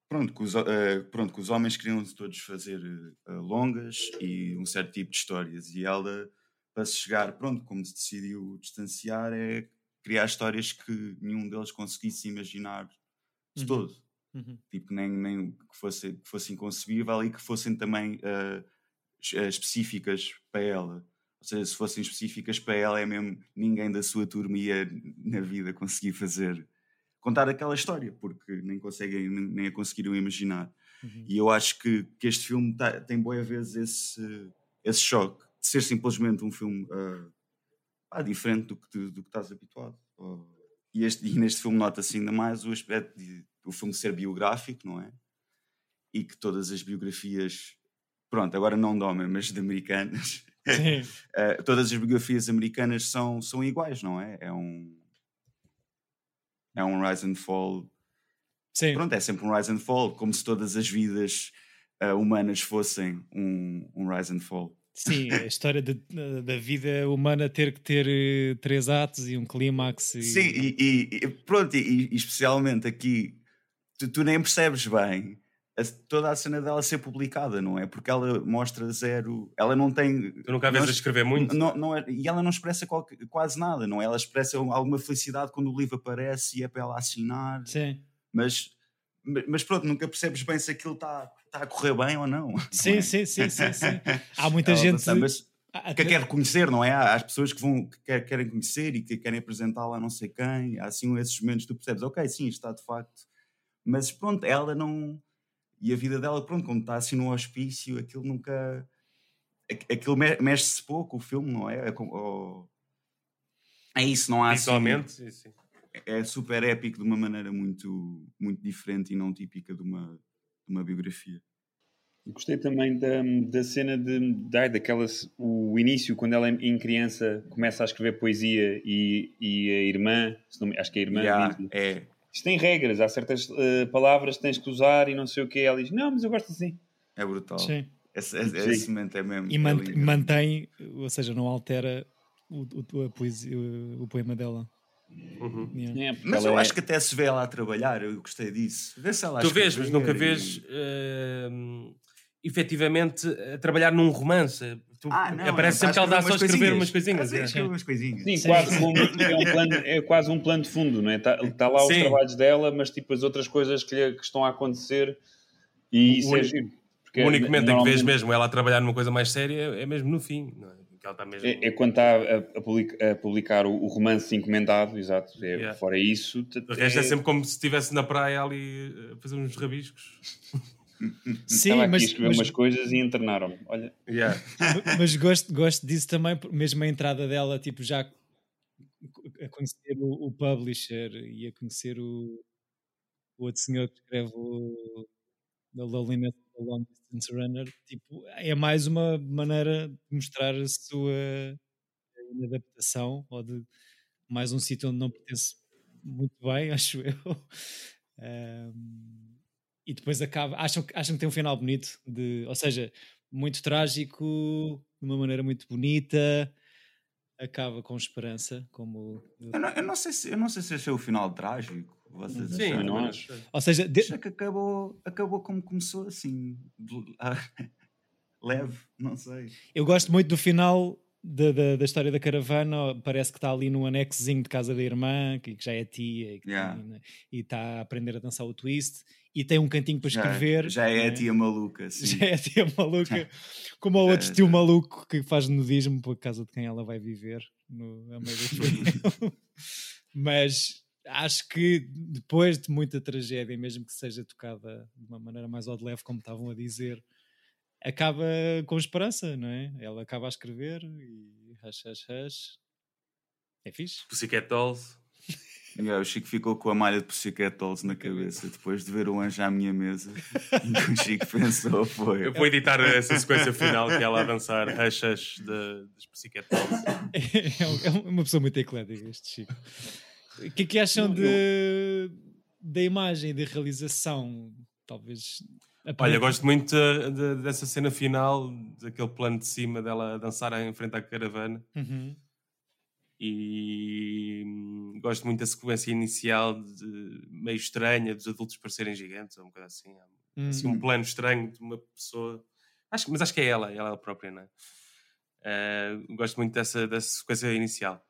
pronto, que os, eh, pronto, que os homens queriam todos fazer eh, longas e um certo tipo de histórias, e ela, para se chegar, pronto, como se decidiu distanciar, é criar histórias que nenhum deles conseguisse imaginar de Uhum. todo Uhum. tipo, nem, nem que, fosse, que fosse inconcebível e que fossem também ah, específicas para ela. Ou seja, se fossem específicas para ela, é mesmo ninguém da sua turma ia na vida conseguir fazer, contar aquela história, porque nem conseguem, nem a conseguiram imaginar. Uhum. E eu acho que, que este filme tá- tem boas vezes esse, esse choque de ser simplesmente um filme ah, pá, diferente do que, tu- do que estás habituado. Oh, E, este, e neste filme nota-se ainda mais o aspecto de o filme ser biográfico, não é? E que todas as biografias, pronto, agora não de homem, mas de americanas, eh, todas as biografias americanas são, são iguais, não é? É um. É um rise and fall Sim. pronto, é sempre um rise and fall, como se todas as vidas ah, humanas fossem um, um rise and fall. Sim, a história de- da vida humana ter que ter eh, três atos e um clímax. E... Sim, e, e- e pronto, e, e especialmente aqui, tu, tu nem percebes bem a- toda a cena dela ser publicada, não é? Porque ela mostra zero, ela não tem. Tu nunca a vês não a escrever muito? Não, não é- e ela não expressa qualquer- quase nada, não é? Ela expressa alguma felicidade quando o livro aparece e é para ela assinar, Sim. mas, mas pronto, nunca percebes bem se aquilo está tá a correr bem ou não. não Sim, é? sim, sim, sim, sim. Há muita Ela gente. pensa, mas que quer conhecer, não é? Há as pessoas que, vão, que quer- querem conhecer e que querem apresentá-la a não sei quem. Há assim esses momentos que tu percebes, ok, sim, isto está de facto. Mas pronto, ela não. E a vida dela, pronto, como está assim no hospício, aquilo nunca. aqu- aquilo me- mexe-se pouco, o filme, não é? É, é isso, não há assim- Visualmente, sim, sim. é super épico de uma maneira muito, muito diferente e não típica de uma, de uma biografia. Gostei também da, da cena de, da, daquela, o início, quando ela em criança começa a escrever poesia e, e a irmã, se não me- acho que a irmã Yeah, diz é, isto tem regras, há certas eh, palavras que tens que usar e não sei o que. Ela diz, não, mas eu gosto assim. é brutal. Sim. Esse, esse, Sim. esse momento é mesmo. E é man- lindo. mantém, ou seja, não altera o, o, a poesia- o- o poema dela. Uhum. Yeah. É, Mas eu é- acho que até se vê ela a trabalhar, eu gostei disso. Vê se ela Tu vês, mas nunca e- vês hum, efetivamente a trabalhar num romance. Tu, Ah, não, aparece ela sempre que ela está está só a escrever umas coisinhas. É. escreve umas coisinhas. Sim, quase como é, um plano, é quase um plano de fundo, não é? Está lá os Sim. trabalhos dela, mas tipo as outras coisas que, lhe- que estão a acontecer e O isso é único- giro. Porque O único momento em que vês mesmo ela a trabalhar numa coisa mais séria é mesmo no fim. Não é? Que ela está mesmo... É, é quando está a, a publica- a publicar o, o romance encomendado, exato. É, Yeah. Fora isso, O resto é sempre como se estivesse na praia ali a fazer uns rabiscos. Sim, Estava aqui mas, a escrever mas, umas coisas e internaram-me. Olha, Yeah. mas gosto, gosto disso também, mesmo a entrada dela, tipo, já a conhecer o, o publisher e a conhecer o, o outro senhor que escreve o The Loneliness of the Long Distance Runner, tipo, é mais uma maneira de mostrar a sua adaptação ou de mais um sítio onde não pertence muito bem, acho eu. Ahm, e depois acaba. Acham, que- acham que tem um final bonito, de, ou seja, muito trágico, de uma maneira muito bonita, acaba com esperança, como. Eu não, eu não sei se, eu não sei se achei o final trágico. Vocês Sim, acharam? acho. acho. Ou seja, de- Achei que acabou, acabou como começou, assim, ah, leve, não sei. eu gosto muito do final. Da, da, da história da caravana, parece que está ali num anexozinho de casa da irmã, que, que já é tia e Yeah. né, e está a aprender a dançar o twist, e tem um cantinho para Já, escrever. já é né? a tia maluca, assim. Já é a tia maluca, como o Já- outro tio já. maluco que faz nudismo por casa de quem ela vai viver no, a meio do. Mas acho que depois de muita tragédia, mesmo que seja tocada de uma maneira mais ao de leve, como estavam a dizer, acaba com esperança, não é? Ela acaba a escrever e hash, hash, hash. É fixe. Pussycat Dolls. Yeah, o Chico ficou com a malha de Pussycat Dolls na cabeça depois de ver o anjo à minha mesa. E o que o Chico pensou foi. Eu vou editar essa sequência final que é ela a dançar de- dos Pussycat Dolls. É, é uma pessoa muito eclética, este Chico. O que é que acham Não, de, da imagem, da realização? Talvez. Olha, eu gosto muito de- de- dessa cena final, daquele plano de cima dela a dançar em frente à caravana. Uhum. E gosto muito da sequência inicial, de, meio estranha, dos adultos parecerem gigantes, ou uma coisa assim. Há assim, um Uhum. plano estranho de uma pessoa. Acho, mas acho que é ela, ela própria, não é? Eh, gosto muito dessa, dessa sequência inicial.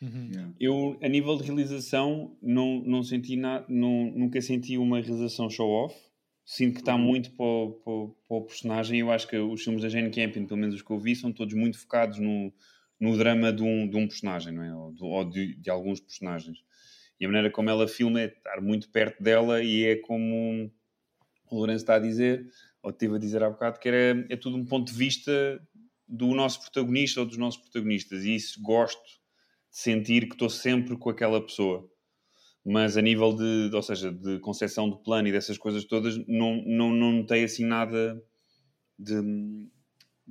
Uhum. Yeah. eu, a nível de realização, não, não senti nada, não, nunca senti uma realização show-off. Sinto que está muito para o, para, o- para o personagem. Eu acho que os filmes da Jane Campion, pelo menos os que eu vi, são todos muito focados no, no drama de um, de um personagem, não é? Ou, de, ou de, de alguns personagens. E a maneira como ela filma é estar muito perto dela e é como o Lourenço está a dizer, ou esteve a dizer há bocado, que era, é tudo um ponto de vista do nosso protagonista ou dos nossos protagonistas. E isso gosto de sentir que estou sempre com aquela pessoa. Mas a nível de, ou seja, de concepção do plano e dessas coisas todas, não, não, não notei assim nada de,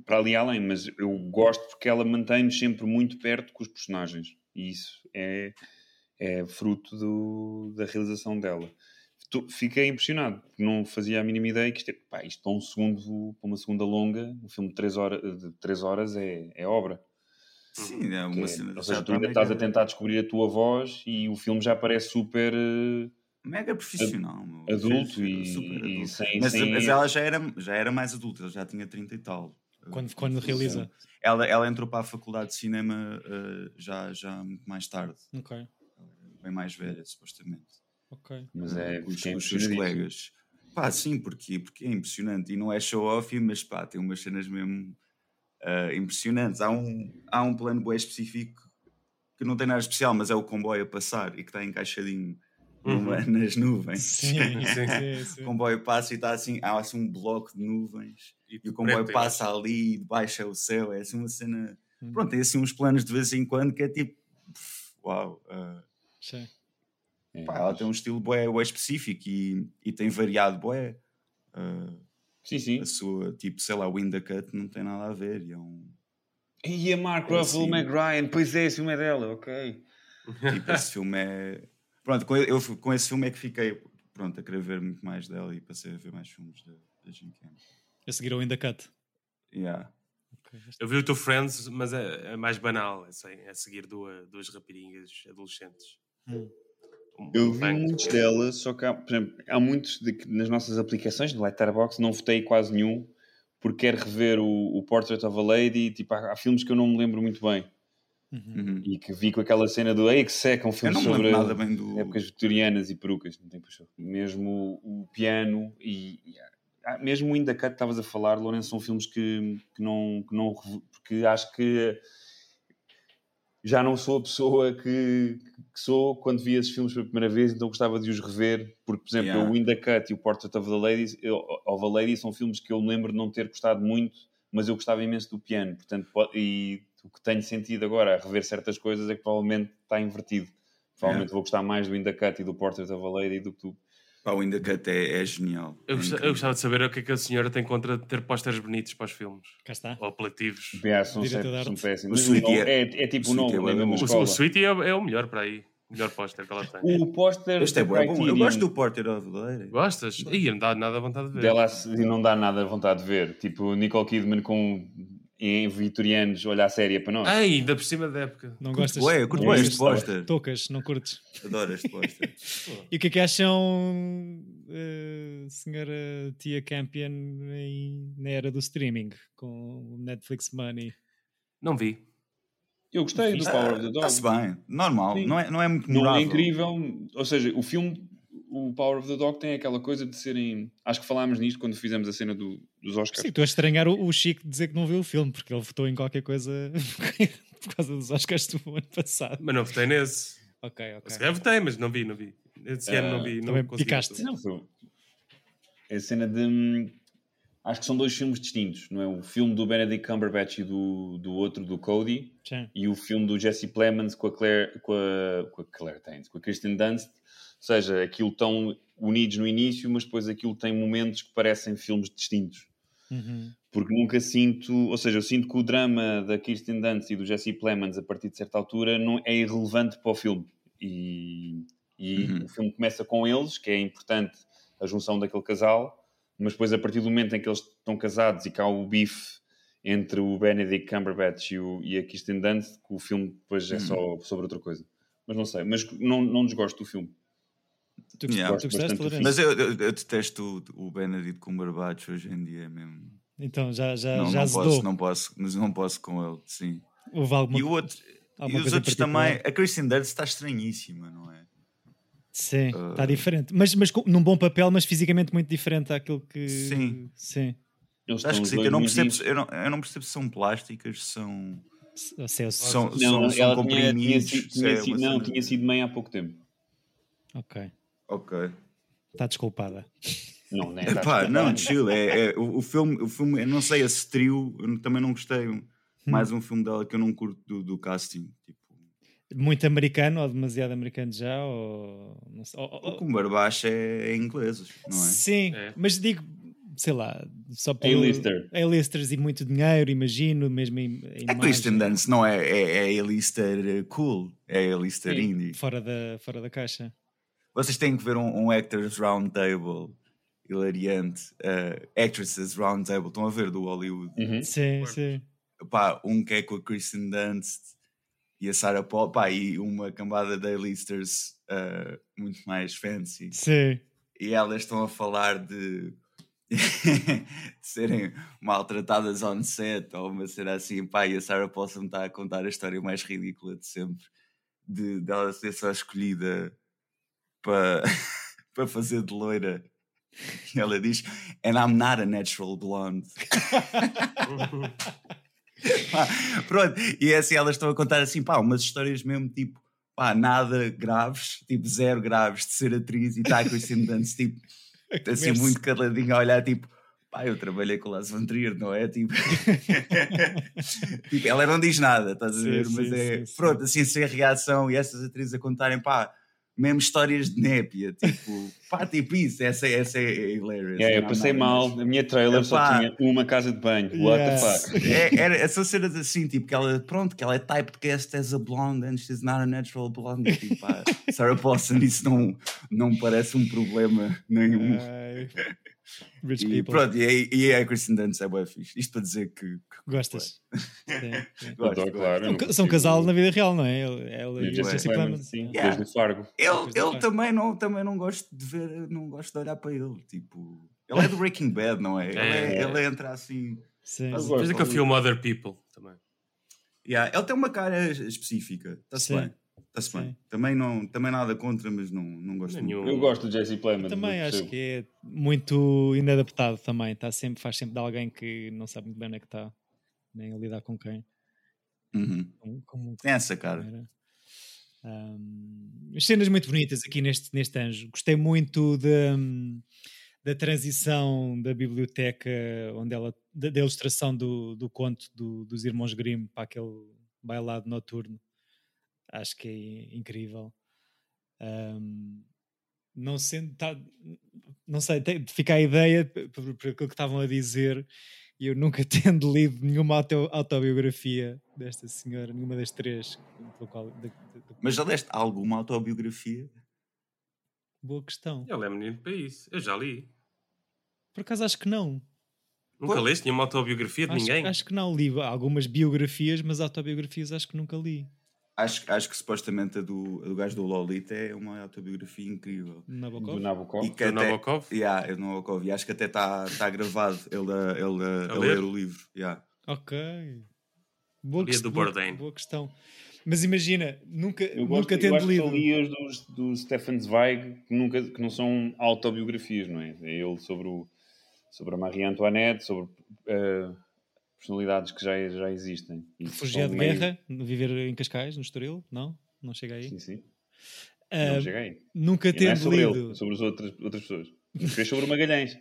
para ali além. Mas eu gosto porque ela mantém-nos sempre muito perto com os personagens. E isso é, é fruto do, da realização dela. Tô- Fiquei impressionado, porque não fazia a mínima ideia que isto, é, pá, isto para, um segundo, para uma segunda longa, um filme de 3 horas, de três horas é, é obra. Sim, é uma é- cena. ou seja, tu ainda estás a tentar descobrir a tua voz e o filme já parece super eh, Mega profissional. meu. adulto Super e, e adulto. sem. Mas, sem mas ela já era, já era mais adulta, ela já tinha 30 e tal. Quando, quando realiza. Ela, ela entrou para a faculdade de cinema eh, já, já muito mais tarde, Ok, bem mais velha, supostamente. ok. Mas é. com os, com os seus colegas. Pá, sim, porque, porque é impressionante. E não é show-off, mas pá, tem umas cenas mesmo ah, impressionantes. Há um, há um plano bem específico que não tem nada especial, mas é o comboio a passar e que está encaixadinho Uhum. numa- nas nuvens. Sim, Sim. sim, sim. O comboio passa e está assim, há assim um bloco de nuvens e o comboio preto, passa ali e debaixo é o céu. É assim uma cena. Hum. Pronto, tem assim uns planos de vez em quando que é tipo. Uau! ah, Sim. É, pá, ela tem um estilo bué específico e, e tem variado bué. Ah, Sim, sim. a sua, tipo, sei lá, o Windacut não tem nada a ver. E é um, E a Mark É Ruffalo assim. Meg Ryan, pois é, esse filme é dela, ok. tipo, esse filme é. Pronto, com, eu, com esse filme é que fiquei pronto, a querer ver muito mais dela e passei a ver mais filmes da, da Jim Campbell. A seguir ao In the Cut. Yeah. Eu vi o teu Friends, mas é, é mais banal. É, assim, é seguir duas, duas raparigas adolescentes. Hum. Um- Eu vi muitos delas, só que há, por exemplo, há muitos de que nas nossas aplicações, no Letterboxd, não votei quase nenhum, porque quero rever o, o Portrait of a Lady. Tipo, há, há filmes que eu não me lembro muito bem Uhum. Uhum. e que vi com aquela cena do Ei que seca, um filme sobre lembro nada bem do. épocas vitorianas e perucas. Não tem puxou. Mesmo o, piano e, e há- mesmo o Inda Cut que estavas a falar, Lourenço, são filmes que, que não, que não. Porque acho que já não sou a pessoa que, que sou quando vi esses filmes pela primeira vez, então gostava de os rever, porque, por exemplo, Yeah. o In the Cut e o Portrait of the Ladies, eu- of a Lady são filmes que eu lembro de não ter gostado muito, mas eu gostava imenso do piano, portanto, po- e o que tenho sentido agora a rever certas coisas é que provavelmente está invertido. Provavelmente vou gostar mais do In the Cut e do Portrait of a Lady do que tu. Pá, o Windacut é, é genial. Eu, É gosta- eu gostava de saber o que é que a senhora tem contra ter pósteres bonitos para os filmes. Cá está. Ou apelativos. Yeah, são, Diretor de sempre- são péssimos. O é- é, é tipo o nome, é é O, o Sweetie é, é o melhor para aí. O melhor póster que ela tem. O póster Este é bom. Eu gosto do Porter of the Lady. Gostas? Ih, não dá nada a vontade de ver. dela e não dá nada a vontade de ver. Tipo, Nicole Kidman com em vitorianos olhar séria para nós. Ai, ainda por cima da época. Não Curto gostas? bué, curto não bué gostas este de póster. Toucas, não curtes. Adoro este póster. E o que é que acham, eh, senhora Tia Campion, em- na era do streaming, com o Netflix Money? Não vi. Eu gostei do Power of the Dog. Está-se bem. Normal. Sim. Não é, não é muito Não memorável. é incrível. Ou seja, o filme, o Power of the Dog tem aquela coisa de serem. Acho que falámos nisto quando fizemos a cena do- dos Oscars. Sim, estou a estranhar o, o Chico dizer que não viu o filme, porque ele votou em qualquer coisa por causa dos Oscars do ano passado. Mas não votei nesse. Ok, ok. Se calhar votei, mas não vi, não vi. Esse ano não vi. Não também consegui picaste. Não, foi. É a cena de. hum, Acho que são dois filmes distintos, não é? O filme do Benedict Cumberbatch e do, do outro, do Cody, Sim. e o filme do Jesse Plemons com a Claire, com a, com a Claire Danes, com a Kristen Dunst. Ou seja, aquilo estão unidos no início, mas depois aquilo tem momentos que parecem filmes distintos. Uhum. Porque nunca sinto, ou seja, eu sinto que o drama da Kirsten Dunst e do Jesse Plemons a partir de certa altura não é irrelevante para o filme. E, e Uhum. o filme começa com eles, que é importante a junção daquele casal, mas depois a partir do momento em que eles estão casados e cá há o bife entre o Benedict Cumberbatch e, o, e a Kirsten Dunst, que o filme depois é só sobre outra coisa. Mas não sei, mas não, não desgosto do filme. Tu, Yeah. tu gostaste, Lourenço? Mas eu, eu, eu detesto o, o Benedict Cumberbatch hoje em dia mesmo. Então já, já, não, já não zedou. posso, não posso, mas não posso com ele, sim. Houve alguma E o outro, alguma e os coisa outros também. A Kristen Dunst está estranhíssima, não é? Sim, Ah. está diferente. Mas, mas com- num bom papel, mas fisicamente muito diferente daquilo que. Sim. Sim. Eles Acho que sim, eu não, percebo, eu, não, eu não percebo se são plásticas, se são, Se- se- se- são, Não, são, são ela tinha, tinha, comprimidos. tinha é uma não, tinha sido mãe há pouco tempo. Ok. Ok. Está desculpada. Não, né? Epá, não, chill. É, é- o, o filme, o filme, eu não sei, esse trio, eu também não gostei. Mais um filme dela que eu não curto do, do casting. Tipo, Muito americano ou demasiado americano já? Ou, não sei, ou- ou- o Cumberbatch é, é inglês, não é? Sim, É. mas digo, sei lá, só por. A-lister. A-listers e muito dinheiro, imagino, mesmo em. É Kristen Dunst, não é? É, é A-lister cool, é A-lister indie. Fora da, fora da caixa. Vocês têm que ver um, um Actors Roundtable hilariante. uh, actresses Roundtable, estão a ver do Hollywood. Uhum. Sim, sim. Pá, um que é com a Kristen Dunst e a Sarah Paul, pá, e uma cambada de A-listers uh, muito mais fancy. Sim. e elas estão a falar de, de serem maltratadas on set ou uma cena assim, pá, e a Sarah Paulson está a contar a história mais ridícula de sempre de dela ser só escolhida para para fazer de loira. E ela diz, and I'm not a natural blonde. Pá, Pronto, e é assim, elas estão a contar assim, pá, umas histórias mesmo tipo, pá, nada graves, tipo zero graves de ser atriz e está a Kristen Dunst, tipo, assim muito caladinho a olhar, tipo, pá, eu trabalhei com o Lars von Trier, não é? Tipo, tipo, ela não diz nada, estás a Sim, ver? Mas sim, é, sim, sim. pronto, assim, sem reação e essas atrizes a contarem, pá, mesmo histórias de népia, tipo, pá, tipo isso, essa, essa é hilarious. É, eu passei mal. A minha trailer só tinha uma casa de banho. What Yes. the fuck? É, era, são cenas assim, tipo, que ela, pronto, que ela é typecast as a blonde and she's not a natural blonde. Tipo, pá, Sarah Paulson, isso não, não me parece um problema nenhum. Ai, Rich e people. pronto, e, e a Kristen Dunst é boa fixe. Isto para dizer que, que Gostas? Sim, sim. gosto, Adoro, claro. eu São, são casal na vida real, não é? Ela, E o a Jesse Plemons, sim, Yeah. desde o Fargo. Ele Fargo. também, não, também não gosto de ver, não gosto de olhar para ele. Tipo, ele é do Breaking Bad, não é? Ele, é, É. ele entra assim. Sim. Isso é que eu filmo Other People também. Yeah, ele tem uma cara específica, está-se Sim. bem. Está-se Sim. bem. Também, não, também nada contra, mas não, não gosto Nenhum. muito. Eu gosto do Jesse Plemons. Também eu acho percebo. que é muito inadaptado também. Tá sempre, faz sempre de alguém que não sabe muito bem onde é que está, nem a lidar com quem. Uhum. Como, como Tem essa cara. era. Um, as cenas muito bonitas aqui neste, neste anjo. Gostei muito da, da transição da biblioteca, onde ela, da, da ilustração do, do conto do- dos irmãos Grimm para aquele bailado noturno. Acho que é incrível. Um, não sendo, tá- não sei, tem- fica a ideia por, por aquilo que estavam a dizer. E eu nunca tendo lido nenhuma auto- autobiografia desta senhora, nenhuma das três. pelo qual- da- da- da- Mas já leste alguma autobiografia? boa questão. Ele é menino para isso. Eu já li. Por acaso acho que não. Nunca Pois. leste nenhuma autobiografia de Acho, ninguém? acho que não. Li algumas biografias, mas autobiografias acho que nunca li. Acho, acho que supostamente a do, a do gajo do Lolita é uma autobiografia incrível. Na Do Nabokov. Nabokov. E que Do até, Nabokov? yeah, eu não Nabokov. E acho que até está tá gravado ele, a, ele a, A a ler? ler o livro. Yeah. Ok. Boa, quest- do boa- boa questão. Mas imagina, nunca, Eu, gosto, nunca eu tendo acho que lido. só li os dos, do Stefan Zweig que, nunca, que não são autobiografias, não é? É ele sobre, o, sobre a Marie Antoinette, sobre eh, personalidades que já, já existem. Refugiado de meio- guerra, viver em Cascais, no Estoril? Não? Não chega aí? Sim, sim. Ah, não chega aí. nunca E não é tendo sobre lido. ele, é sobre as outras, outras pessoas. Fez sobre o Magalhães.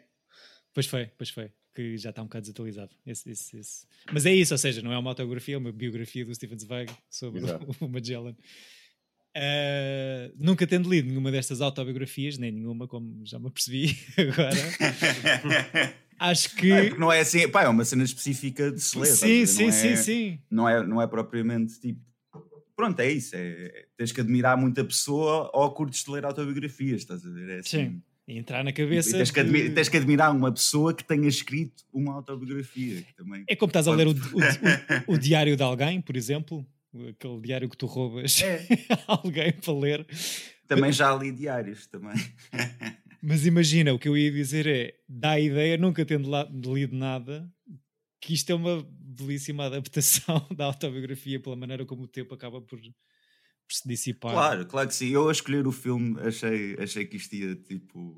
Pois foi, pois foi. Que já está um bocado desatualizado. Esse, esse, esse. Mas é isso, ou seja, não é uma autobiografia, é uma biografia do Stephen Zweig sobre Exato. o Magellan. Ah, nunca tendo lido nenhuma destas autobiografias, nem nenhuma, como já me apercebi agora, acho que. É, porque não é assim, pá, é uma cena específica de a sim, sim, não sim, é, sim. Não é, não é propriamente tipo. Pronto, é isso. É, tens que admirar muita pessoa ou curtes de ler autobiografias, estás a ver? É assim. Sim. E entrar na E cabeça. tens, que de- admi- tens que admirar uma pessoa que tenha escrito uma autobiografia. também. É como estás a ler o, o- o- o diário de alguém, por exemplo, aquele diário que tu roubas É. a alguém para ler. Também já li diários também. Mas imagina, o que eu ia dizer é: dá a ideia, nunca tendo lido nada, que isto é uma belíssima adaptação da autobiografia pela maneira como o tempo acaba por, por se dissipar. Claro, claro que sim. Eu a escolher o filme achei, achei que isto ia tipo.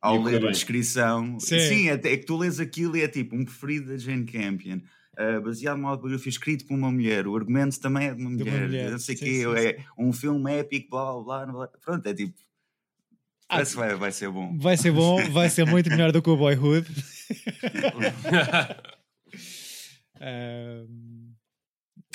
Ao ler a descrição, Sim. sim, é, é que tu lês aquilo e é tipo um preferido da Jane Campion, uh, baseado numa autobiografia escrito por uma mulher, o argumento também é de uma De uma mulher, mulher, não sei o sim, quê, sim, é um filme épico, blá blá blá, blá. Pronto, é tipo. Parece vai, vai ser bom. Vai ser bom, vai ser muito melhor do que o Boyhood. Ahm,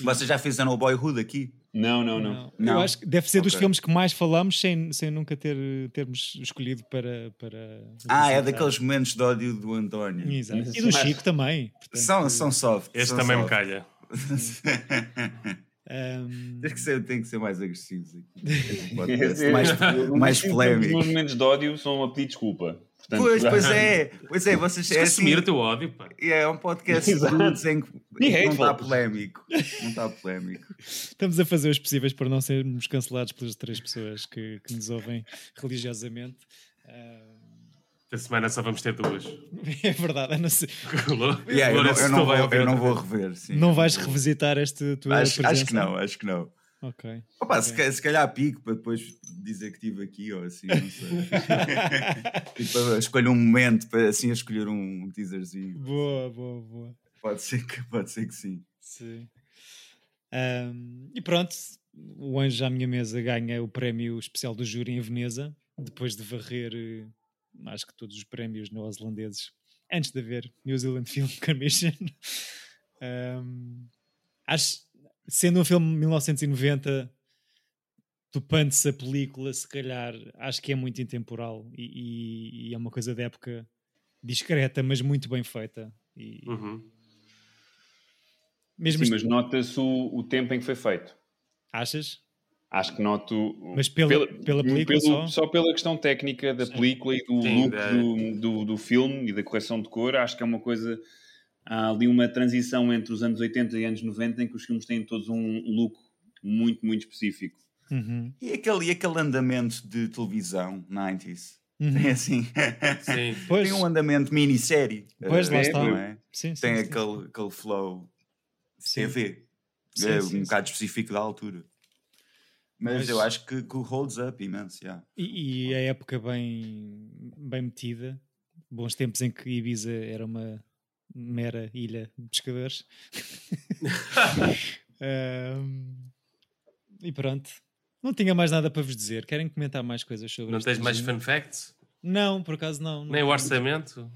Vocês já fizeram o Boyhood aqui? Não, não, não. não. Não. Eu acho que deve ser dos Ok. filmes que mais falamos sem, sem nunca ter, termos escolhido para. para Ah, é daqueles momentos de ódio do António. Exato. E do Chico também. portanto, São, são soft. Este são também me soft. calha. ahm, Tens que ser, tem que ser mais agressivos aqui. Esse- mais, mais Os meus polémico. momentos de ódio são a pedir desculpa. Portanto, Pois, pois é, pois é, vocês é assim, assumir o teu ódio, pá. é um podcast Exato. em que não está polémico. Não está polémico. Estamos a fazer os possíveis para não sermos cancelados pelas três pessoas que, que nos ouvem religiosamente. Ahm, Esta semana só vamos ter duas. é verdade, a não, ser- Yeah, eu, não, eu, não vou, eu não vou rever. Sim. não vais revisitar esta tua Acho, presença? acho que não, acho que não. Ok. Opa, se, ca- se calhar pico para depois dizer que estive aqui ou assim, não sei. tipo, escolho um momento para assim escolher um teaserzinho. boa, boa, boa. Pode ser que, pode ser que sim. Sim. Ahm, e pronto, o Anjo à Minha Mesa ganha o prémio especial do júri em Veneza, depois de varrer, eh, acho que todos os prémios neozelandeses, antes de haver New Zealand Film Commission. Um, acho, sendo um filme de 1990, topando-se a película, se calhar, acho que é muito intemporal e, e- e é uma coisa da época discreta, mas muito bem feita. E, Uhum. mesmo Sim, est- mas nota-se o, o tempo em que foi feito. Achas? Acho que noto. Mas pela- pela película pelo- só? pela questão técnica da película e do Sim, look da- do, do, do filme e da correção de cor, acho que é uma coisa. Há ali uma transição entre os anos 80 e anos 90 em que os filmes têm todos um look muito, muito específico. Uhum. E aquele, e aquele andamento de televisão, 90s? Uhum. Tem assim. Sim. Pois, Tem um andamento minissérie. Pois, lá eh, está. não é? sim, sim, Tem sim. aquele, aquele flow Sim. TV. Sim, é sim, um sim. bocado específico da altura. Mas, Mas- eu acho que, que o holds up imenso, yeah. E, e a época bem, bem metida. Bons tempos em que Ibiza era uma mera ilha de pescadores. Ahm, e pronto. Não tinha mais nada para vos dizer. Querem comentar mais coisas sobre Não tens mais fun facts? Não, por acaso não. não Nem o tenho. orçamento?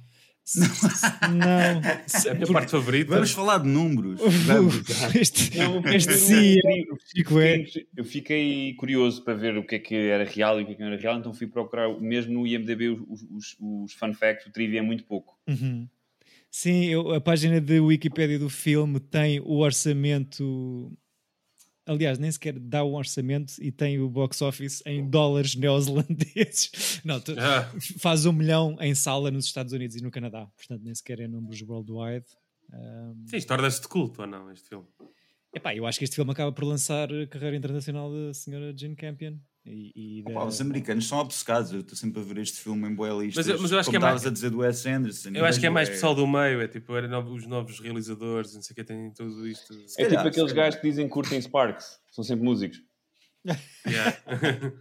Não. É a minha parte favorita. Vamos falar de números. Vamos. este Não, este sim, eu- Chico é. Eu fiquei curioso para ver o que é que era real e o que é que não era real, então fui procurar mesmo no IMDB os, os, os fun facts, o trivia é muito pouco. Uhum. Sim, eu- a página da Wikipédia do filme tem o orçamento. Aliás, nem sequer dá o orçamento e tem o box office em dólares neozelandeses. Não, tu- Ah, faz um milhão em sala nos Estados Unidos e no Canadá. Portanto, nem sequer é números worldwide. Um, sim, isto torna-se de culto ou não, este filme? epá, eu acho que este filme acaba por lançar a carreira internacional da senhora Jane Campion. E, e da- Opa, os americanos são obcecados. Eu estou sempre a ver este filme em boa listas. Mas eu- mas eu acho Como que é mais- estavas a dizer do Wes Anderson. Eu acho que é mais Vejo, pessoal do meio, é tipo, era novo- os novos realizadores, não sei o que, têm tudo isto. É calhar, tipo aqueles gajos que dizem que curtem Sparks, são sempre músicos. Yeah.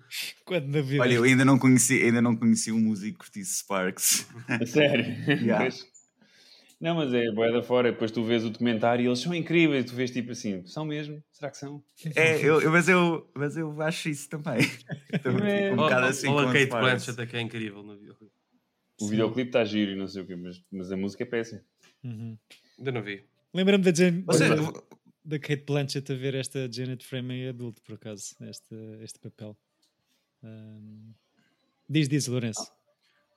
Quando na vida. Olha, eu ainda não conheci, ainda não conheci um músico que curtisse Sparks. A sério. Yeah. Não, mas é boeda fora, depois tu vês o documentário e eles são incríveis, tu vês tipo assim, são mesmo? Será que são? É, eu, eu- mas, eu, mas eu acho isso também. Estou É. um bocado assim Ou a Kate. Blanchett é que é incrível no videoclipe. O videoclipe está giro e não sei o quê, mas, mas a música é péssima. Uhum. Ainda não vi. Lembra-me da Jane. Você- da- da Kate Blanchett a ver esta Janet Frame em adulto, por acaso, este, este papel. Ahm, diz, diz, Lourenço.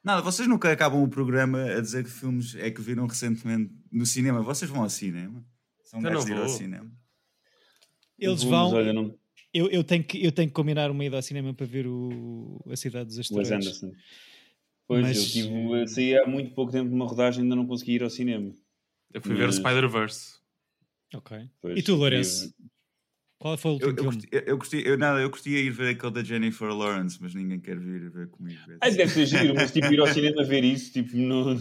Nada, vocês nunca acabam o programa a dizer que filmes é que viram recentemente no cinema. Vocês vão ao cinema? São Eu gajos não de ir ao cinema. Eles Mas, vão. Olha, não, Eu, eu, tenho que, eu tenho que combinar uma ida ao cinema para ver o, A Cidade dos Wes Asteroides. Anderson. Pois, Mas- eu tive a sair há muito pouco tempo de uma rodagem e ainda não consegui ir ao cinema. Eu fui ver o Mas- Spider-Verse. Ok. Pois, E tu, Lourenço? Qual foi o Eu, último eu, filme? curti, eu, eu curti- eu- nada, eu curtia ir ver aquele da Jennifer Lawrence, mas ninguém quer vir ver comigo. Ah, deve ser giro, mas tipo ir ao cinema ver isso, tipo, no...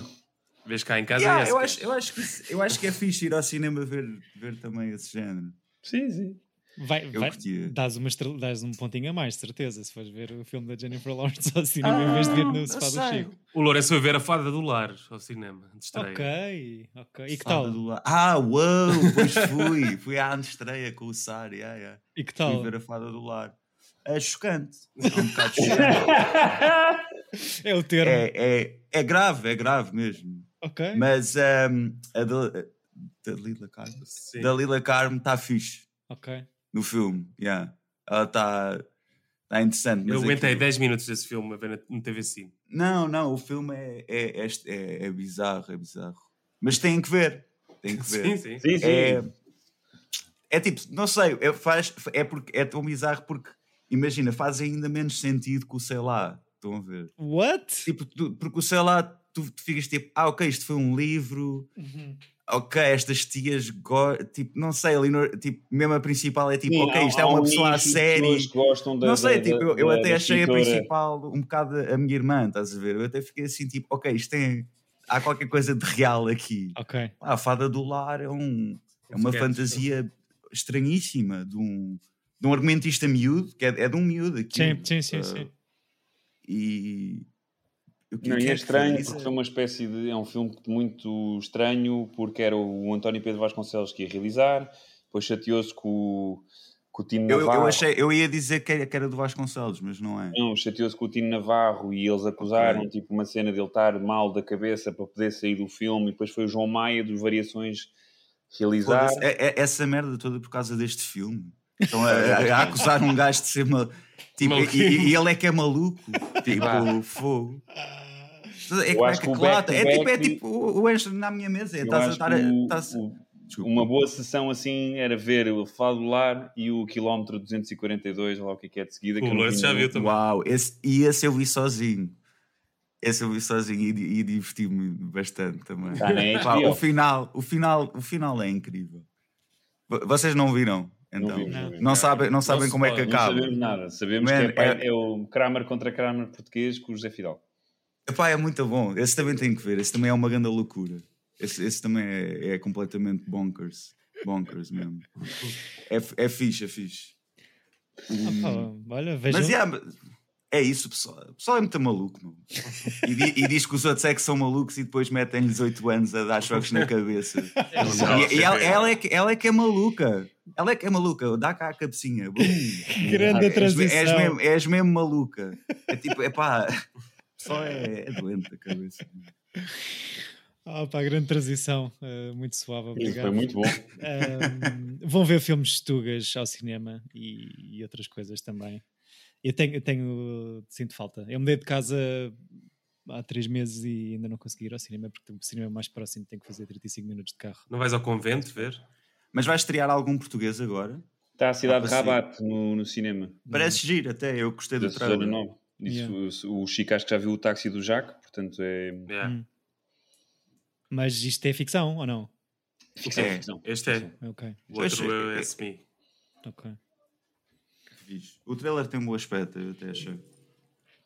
Vês cá em casa Yeah, é eu, acho, eu, acho que, isso- eu acho que é fixe ir ao cinema ver, ver também esse género. Sim, sim. Vai, eu vai, curtia. dás, uma estrela- dás um pontinho a mais, de certeza, se fores ver o filme da Jennifer Lawrence ao cinema em vez de ver no eu sofá do. Chico. O Lourenço foi ver a Fada do Lar ao cinema, de estreia. Ok, ok. E que Fada tal? Ah, uau, pois fui. fui à estreia com o Sari. Yeah, yeah. E que Fui tal? ver a Fada do Lar. É chocante. É um bocado chocante. É o termo. É, é, é grave, é grave mesmo. Ok. Mas um, a da- Dalila Carmo. Dalila Carmo está fixe Ok. No filme. Yeah. Ela está tá interessante. Eu mas aguentei aquilo- 10 minutos desse filme a ver na- no TV Cine. Não, não, o filme é, é, é, é, é bizarro, é bizarro. Mas têm que ver. Têm que ver. Sim, sim. Sim, sim. É, é tipo, não sei, é, faz, é, porque, é tão bizarro porque, imagina, faz ainda menos sentido que o sei lá. Estão a ver? What? Tipo, tu- porque o sei lá, tu, tu ficas tipo, ah, ok, isto foi um livro, Uhum. Ok, estas tias, go- tipo, não sei, ali no, tipo, mesmo a principal é tipo, Sim, ok, há- isto é uma um pessoa a de série. da, Não sei, da- tipo, eu, da- eu da até achei a escritora. principal um bocado a minha irmã, estás a ver? Eu até fiquei assim, tipo, ok, isto tem. Há qualquer coisa de real aqui. Ok. Ah, a fada do lar é, um, é uma fantasia estranhíssima de um, de um argumentista miúdo, que é, é de um miúdo aqui. Sim, sim, sim, Ah, sim. E. que- Não, e é estranho porque foi uma espécie de. É um filme muito estranho porque era o António Pedro Vasconcelos que ia realizar, depois chateou-se com, o- com o Tino Eu, eu, Navarro. achei, eu ia dizer que era, que era do Vasconcelos, mas não é. Não, chateou-se com o Tino Navarro e eles acusaram tipo uma cena dele estar mal da cabeça para poder sair do filme e depois foi o João Maia dos Variações realizar. É- é- essa merda toda por causa deste filme. Estão a, a- a acusar um gajo de ser mal. Tipo, e, e- e ele é que é maluco. Tipo, fogo. É, Eu como é acho que que o claro, é tipo, é tipo o Anjo na minha mesa. É, estás a estar que a- o- estás- o- Desculpa. uma boa sessão assim era ver o Fado do Lar e o quilómetro 242, ou lá o que é que é de seguida. que O não Lourenço já viu também. Uau, esse, e esse eu vi sozinho. Esse eu vi sozinho e, e diverti-me bastante também. Tá na Pá, o, final, o, final, o final é incrível. Vocês não viram? Então, Não não, vimos, não vimos. não sabem, não sabem se como é que pode, Não acaba. sabemos nada. Sabemos Man, que é, é- é o Kramer contra Kramer português com o José Fidal. Epá, é muito bom. Esse também tem que ver. Esse também é uma grande loucura. Esse, esse também é, é completamente bonkers. Bonkers mesmo. É, é fixe, é fixe. Ah, pá, olha, vejam. Mas yeah, é isso, pessoal. O pessoal é muito maluco, meu. E, di- e diz que os outros é que são malucos e depois metem-lhes 8 anos a dar choques na cabeça. E, e ela, ela é que, ela é que é maluca. Ela é que é maluca. Dá cá a cabecinha. Grande És, transição. és mesmo, és mesmo maluca. É tipo, é pá. Só é, é doente a cabeça. Ah, pá, grande transição. eh, muito suave, Isso obrigado. foi muito bom. Vão ver filmes de tugas ao cinema e, e outras coisas também. Eu tenho, eu tenho, sinto falta. Eu mudei de casa há três meses e ainda não consegui ir ao cinema porque o cinema mais próximo tem que fazer 35 minutos de carro. Não vais ao convento ver? Mas vais estrear algum português agora? Está a cidade de Ah, sim. Rabat no, no cinema. Parece giro até. Eu gostei Da do trailer. Isso, o, o Chico acho que já viu o táxi do Jacques, portanto é. Yeah. Hum. Mas isto é ficção ou não? Ficção, É. ficção. Este é. Ok, O outro é, é, é- esse me. ok. O trailer tem um bom aspecto, eu até achei.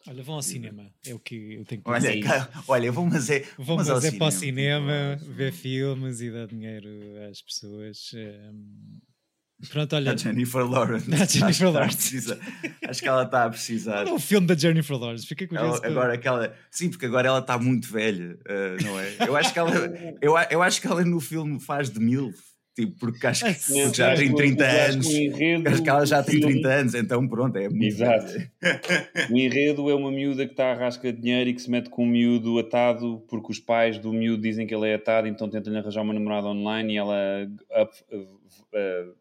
Olha, vão ao cinema. É o que eu tenho que Olha, dizer. olha vou mas é. Vão vamos ao fazer para o cinema, ver filmes e dar dinheiro às pessoas. Ahm, Pronto, olha. A Jennifer Lawrence. Da Jennifer que a Lawrence. precisar- Acho que ela está a precisar. O filme da Jennifer Lawrence. Fica curioso. Ela- agora aquela. Sim, porque agora ela está muito velha, eh, não é? Eu acho que ela, eu, a- eu acho que ela no filme faz de mil. Tipo, porque acho que já tem que o- 30 acho que anos. enredo Acho que ela já tem filme- 30 anos, então pronto, é muito Exato. O enredo é uma miúda que está à rasca de dinheiro e que se mete com um miúdo atado porque os pais do miúdo dizem que ele é atado, então tentam-lhe arranjar uma namorada online e ela up- uh, uh,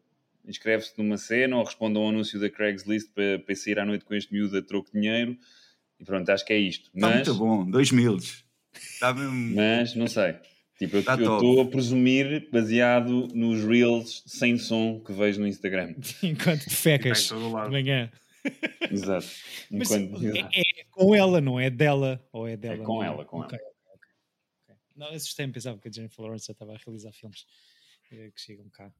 inscreve-se numa cena ou responde a um anúncio da Craigslist para, para sair à noite com este miúdo a troco de dinheiro. E pronto, acho que é isto. Está Mas, muito bom, 2 mil. Está mesmo. mas não sei. Tipo, eu Tá eu estou a presumir baseado nos reels sem som que vejo no Instagram. Enquanto te fecas todo de manhã. Exato. Mas Enquanto- é, é com ela, não é dela? Ou é dela? É com não ela, com Ok, ok, ok. Não, assustei-me, pensava que a Jennifer Lawrence já estava a realizar filmes eh, que chegam cá.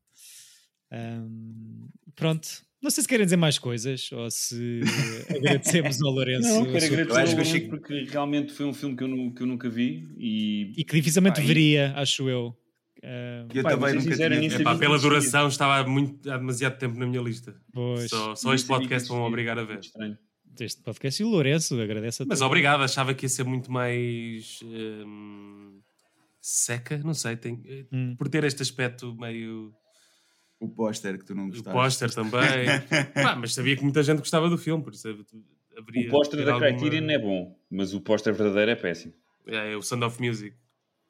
Pronto, não sei se querem dizer mais coisas ou se agradecemos ao Lourenço Não, a quero agradecer Eu acho ao que eu chego- porque realmente foi um filme que eu, nu- que eu nunca vi e, e que dificilmente e- veria, acho eu. Ah, Eu Pá, também nunca tinha. Epá, pela duração estava há, muito, há demasiado tempo na minha lista. pois, Só, só este podcast vão obrigar a ver. Estranho. este podcast e o Lourenço agradece a Mas obrigado, achava que ia ser muito mais hum, seca, não sei, tem, eh, Hum. por ter este aspecto meio O póster que tu não o gostaste. póster também. Pá, mas sabia que muita gente gostava do filme, por isso haveria. O póster ter da alguma- Criterion é bom, mas o póster verdadeiro é péssimo. É, é o Sound of Music.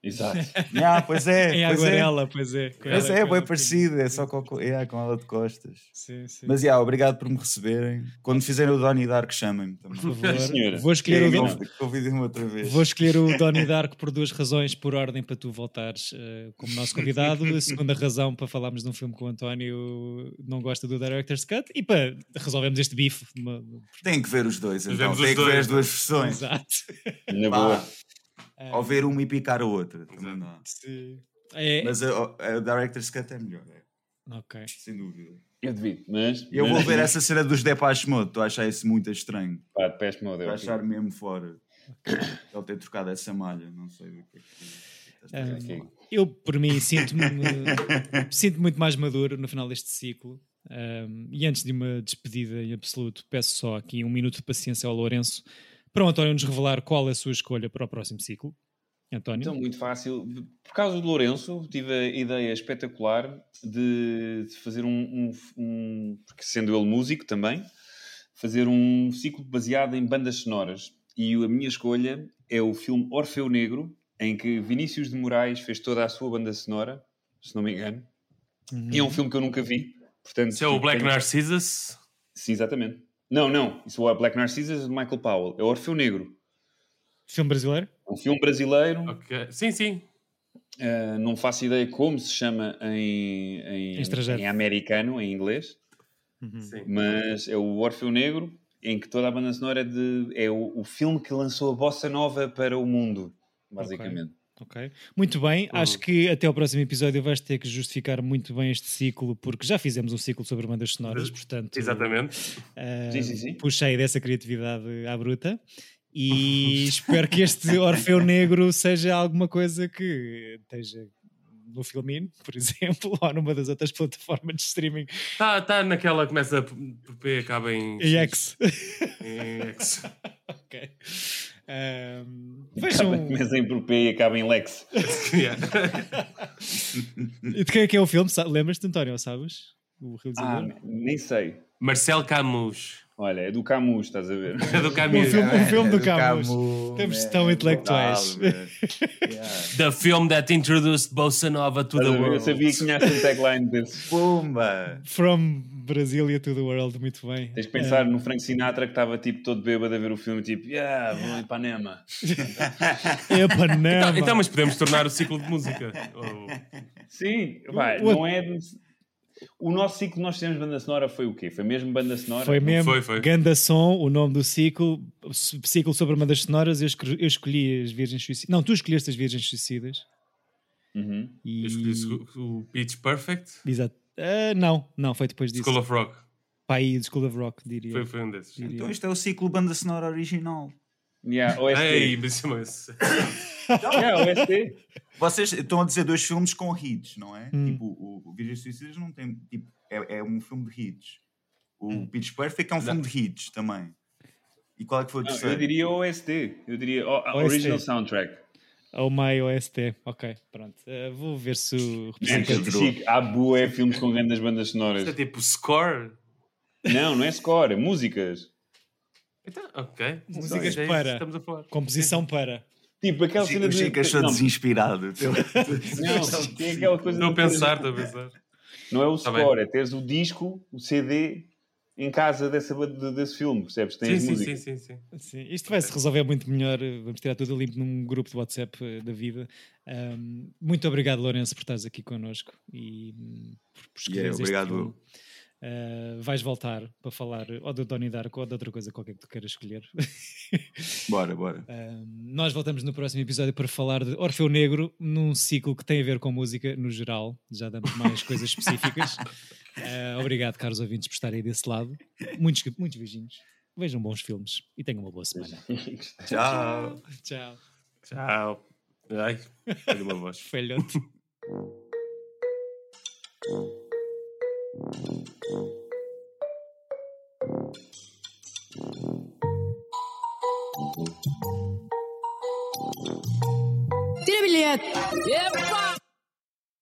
Exato. Ah, pois é, Em pois é. aguarela, pois é. Com Pois ela- é, bem ela parecido, é só com, é, com ela de costas. Sim, sim. Mas yeah, obrigado por me receberem. Quando fizerem o Donnie Dark, chamem-me também. Por favor, senhora. vou escolher o É, Don- conv- Convidem-me outra vez. Vou escolher o Donnie Darko por duas razões, por ordem para tu voltares eh, como nosso convidado. A segunda razão para falarmos de um filme que o António não gosta do Director's Cut e para resolvermos este bife. Uma- Tem que ver os dois, então. Tem que ver dois. as duas versões. Exato. Na Pá, boa. Ou ver uma e picar a outra. Também dá. Se- É, Mas a, a Director's Cut é melhor, é, ok. sem dúvida. Eu devido, mas. Eu mas, vou ver essa cena dos Depeche Mode. Estou a achar isso muito estranho. Pá, de Peste Mode. Estou a é achar mesmo fora. Ele ter trocado essa malha. Não sei do que é que. Ok. Eu, por mim, sinto-me sinto muito mais maduro no final deste ciclo. Um, e antes de uma despedida em absoluto, peço só aqui um minuto de paciência ao Lourenço para o António nos revelar qual é a sua escolha para o próximo ciclo. António? Então, muito fácil. Por causa do Lourenço, tive a ideia espetacular de, de fazer um, um- um- Porque sendo ele músico também, fazer um ciclo baseado em bandas sonoras. E a minha escolha é o filme Orfeu Negro, em que Vinícius de Moraes fez toda a sua banda sonora, se não me engano. Uhum. E é um filme que eu nunca vi. Portanto, Isso é o Black tenho- Narcissus. Sim, exatamente. Não, não. Isso é o Black Narcissus de Michael Powell. É Orfeu Negro. Filme brasileiro? É um filme brasileiro. Ok. Sim, sim. Uh, não faço ideia como se chama em, em, Em americano, em inglês, Uhum. sim. mas é o Orfeu Negro, em que toda a banda sonora é, de, é o, o filme que lançou a bossa nova para o mundo, basicamente. Ok. Muito bem, Uhum. acho que até ao próximo episódio vais ter que justificar muito bem este ciclo, porque já fizemos um ciclo sobre bandas sonoras, portanto. Exatamente. ah, Sim, sim, sim. Puxei dessa criatividade à bruta. E espero que este Orfeu Negro seja alguma coisa que esteja no Filmin, por exemplo, ou numa das outras plataformas de streaming. Está tá naquela que começa por P acaba em. E X. Em X. ok. Acaba, vejam. começa em por P e acaba em Lex. E de quem é que é o filme? Lembras-te, António, ou sabes? O Ah, realizador? nem sei. Marcel Camus. Olha, é do Camus, estás a ver? É do Um Camus. filme, um filme do do Camus. Camus, Temos man, tão é intelectuais. Yeah. The film that introduced Bossa Nova to Estás the ver? Eu world. sabia que tinha um tagline desse. Pumba! From Brasília to the World, muito bem. Tens que pensar no Frank Sinatra que estava tipo todo bêbado a ver o filme, tipo, yeah, vou a Ipanema. É, Epanema. Então, então, mas podemos tornar o ciclo de música. Ou- Sim, vai, não é. O nosso ciclo que nós fizemos banda sonora foi o quê? Foi mesmo banda sonora? Foi mesmo. Foi, foi. Ganda Som, o nome do ciclo. Ciclo sobre bandas sonoras. Eu, escolhi as Virgens Suicidas. Não, tu escolheste as Virgens Suicidas. Uhum. E... Eu escolhi o, Pitch Perfect. Exato. Ah, não, não, foi depois disso. School of Rock. Pai de School of Rock, diria. Foi, foi um desses. diria. Então isto é o ciclo banda sonora original. Yeah, OST. Ei, mas. Yeah, OST. Vocês estão a dizer dois filmes com hits, não é? Hum. Tipo, o, o Virgens Suicidas não tem. Tipo, é, é um filme de hits. O Hum. Pitch Perfect é um filme de hits também. E qual é que foi o terceiro? eu diria OST. Eu diria o- OST. Original Soundtrack. Oh my OST. Ok, pronto. Ah, vou ver se o representante. Chico, há bué filmes com grandes bandas Isto sonoras. é tipo score. Não, não é score, é músicas. Então, ok. Músicas É isso que para. Estamos a falar. Composição para. Tipo, aquela Chico, cena o de... Chico achou não, desinspirado. não, tem aquela coisa Estou a de- pensar, estou a pensar. Não é o Tá score, é teres o disco, o CD em casa dessa, de- desse filme, percebes? Tem Sim, as sim, músicas. sim, sim, sim. Sim, isto vai se resolver muito melhor. Vamos tirar tudo limpo num grupo de WhatsApp eh, da vida. Ahm, muito obrigado, Lourenço, por estares aqui connosco e hum, por, por escolheres este obrigado Ah, vais voltar para falar ou do Donnie Darko ou de outra coisa qualquer que tu queiras escolher. Bora, bora. Ahm, nós voltamos no próximo episódio para falar de Orfeu Negro num ciclo que tem a ver com música no geral. Já damos mais coisas específicas. Ah, obrigado, caros ouvintes, por estarem desse lado. Muitos, muitos beijinhos. Vejam bons filmes e tenham uma boa semana. Tchau. Tchau. Tchau. Ai, uma voz. Falhote. Tira bilhete.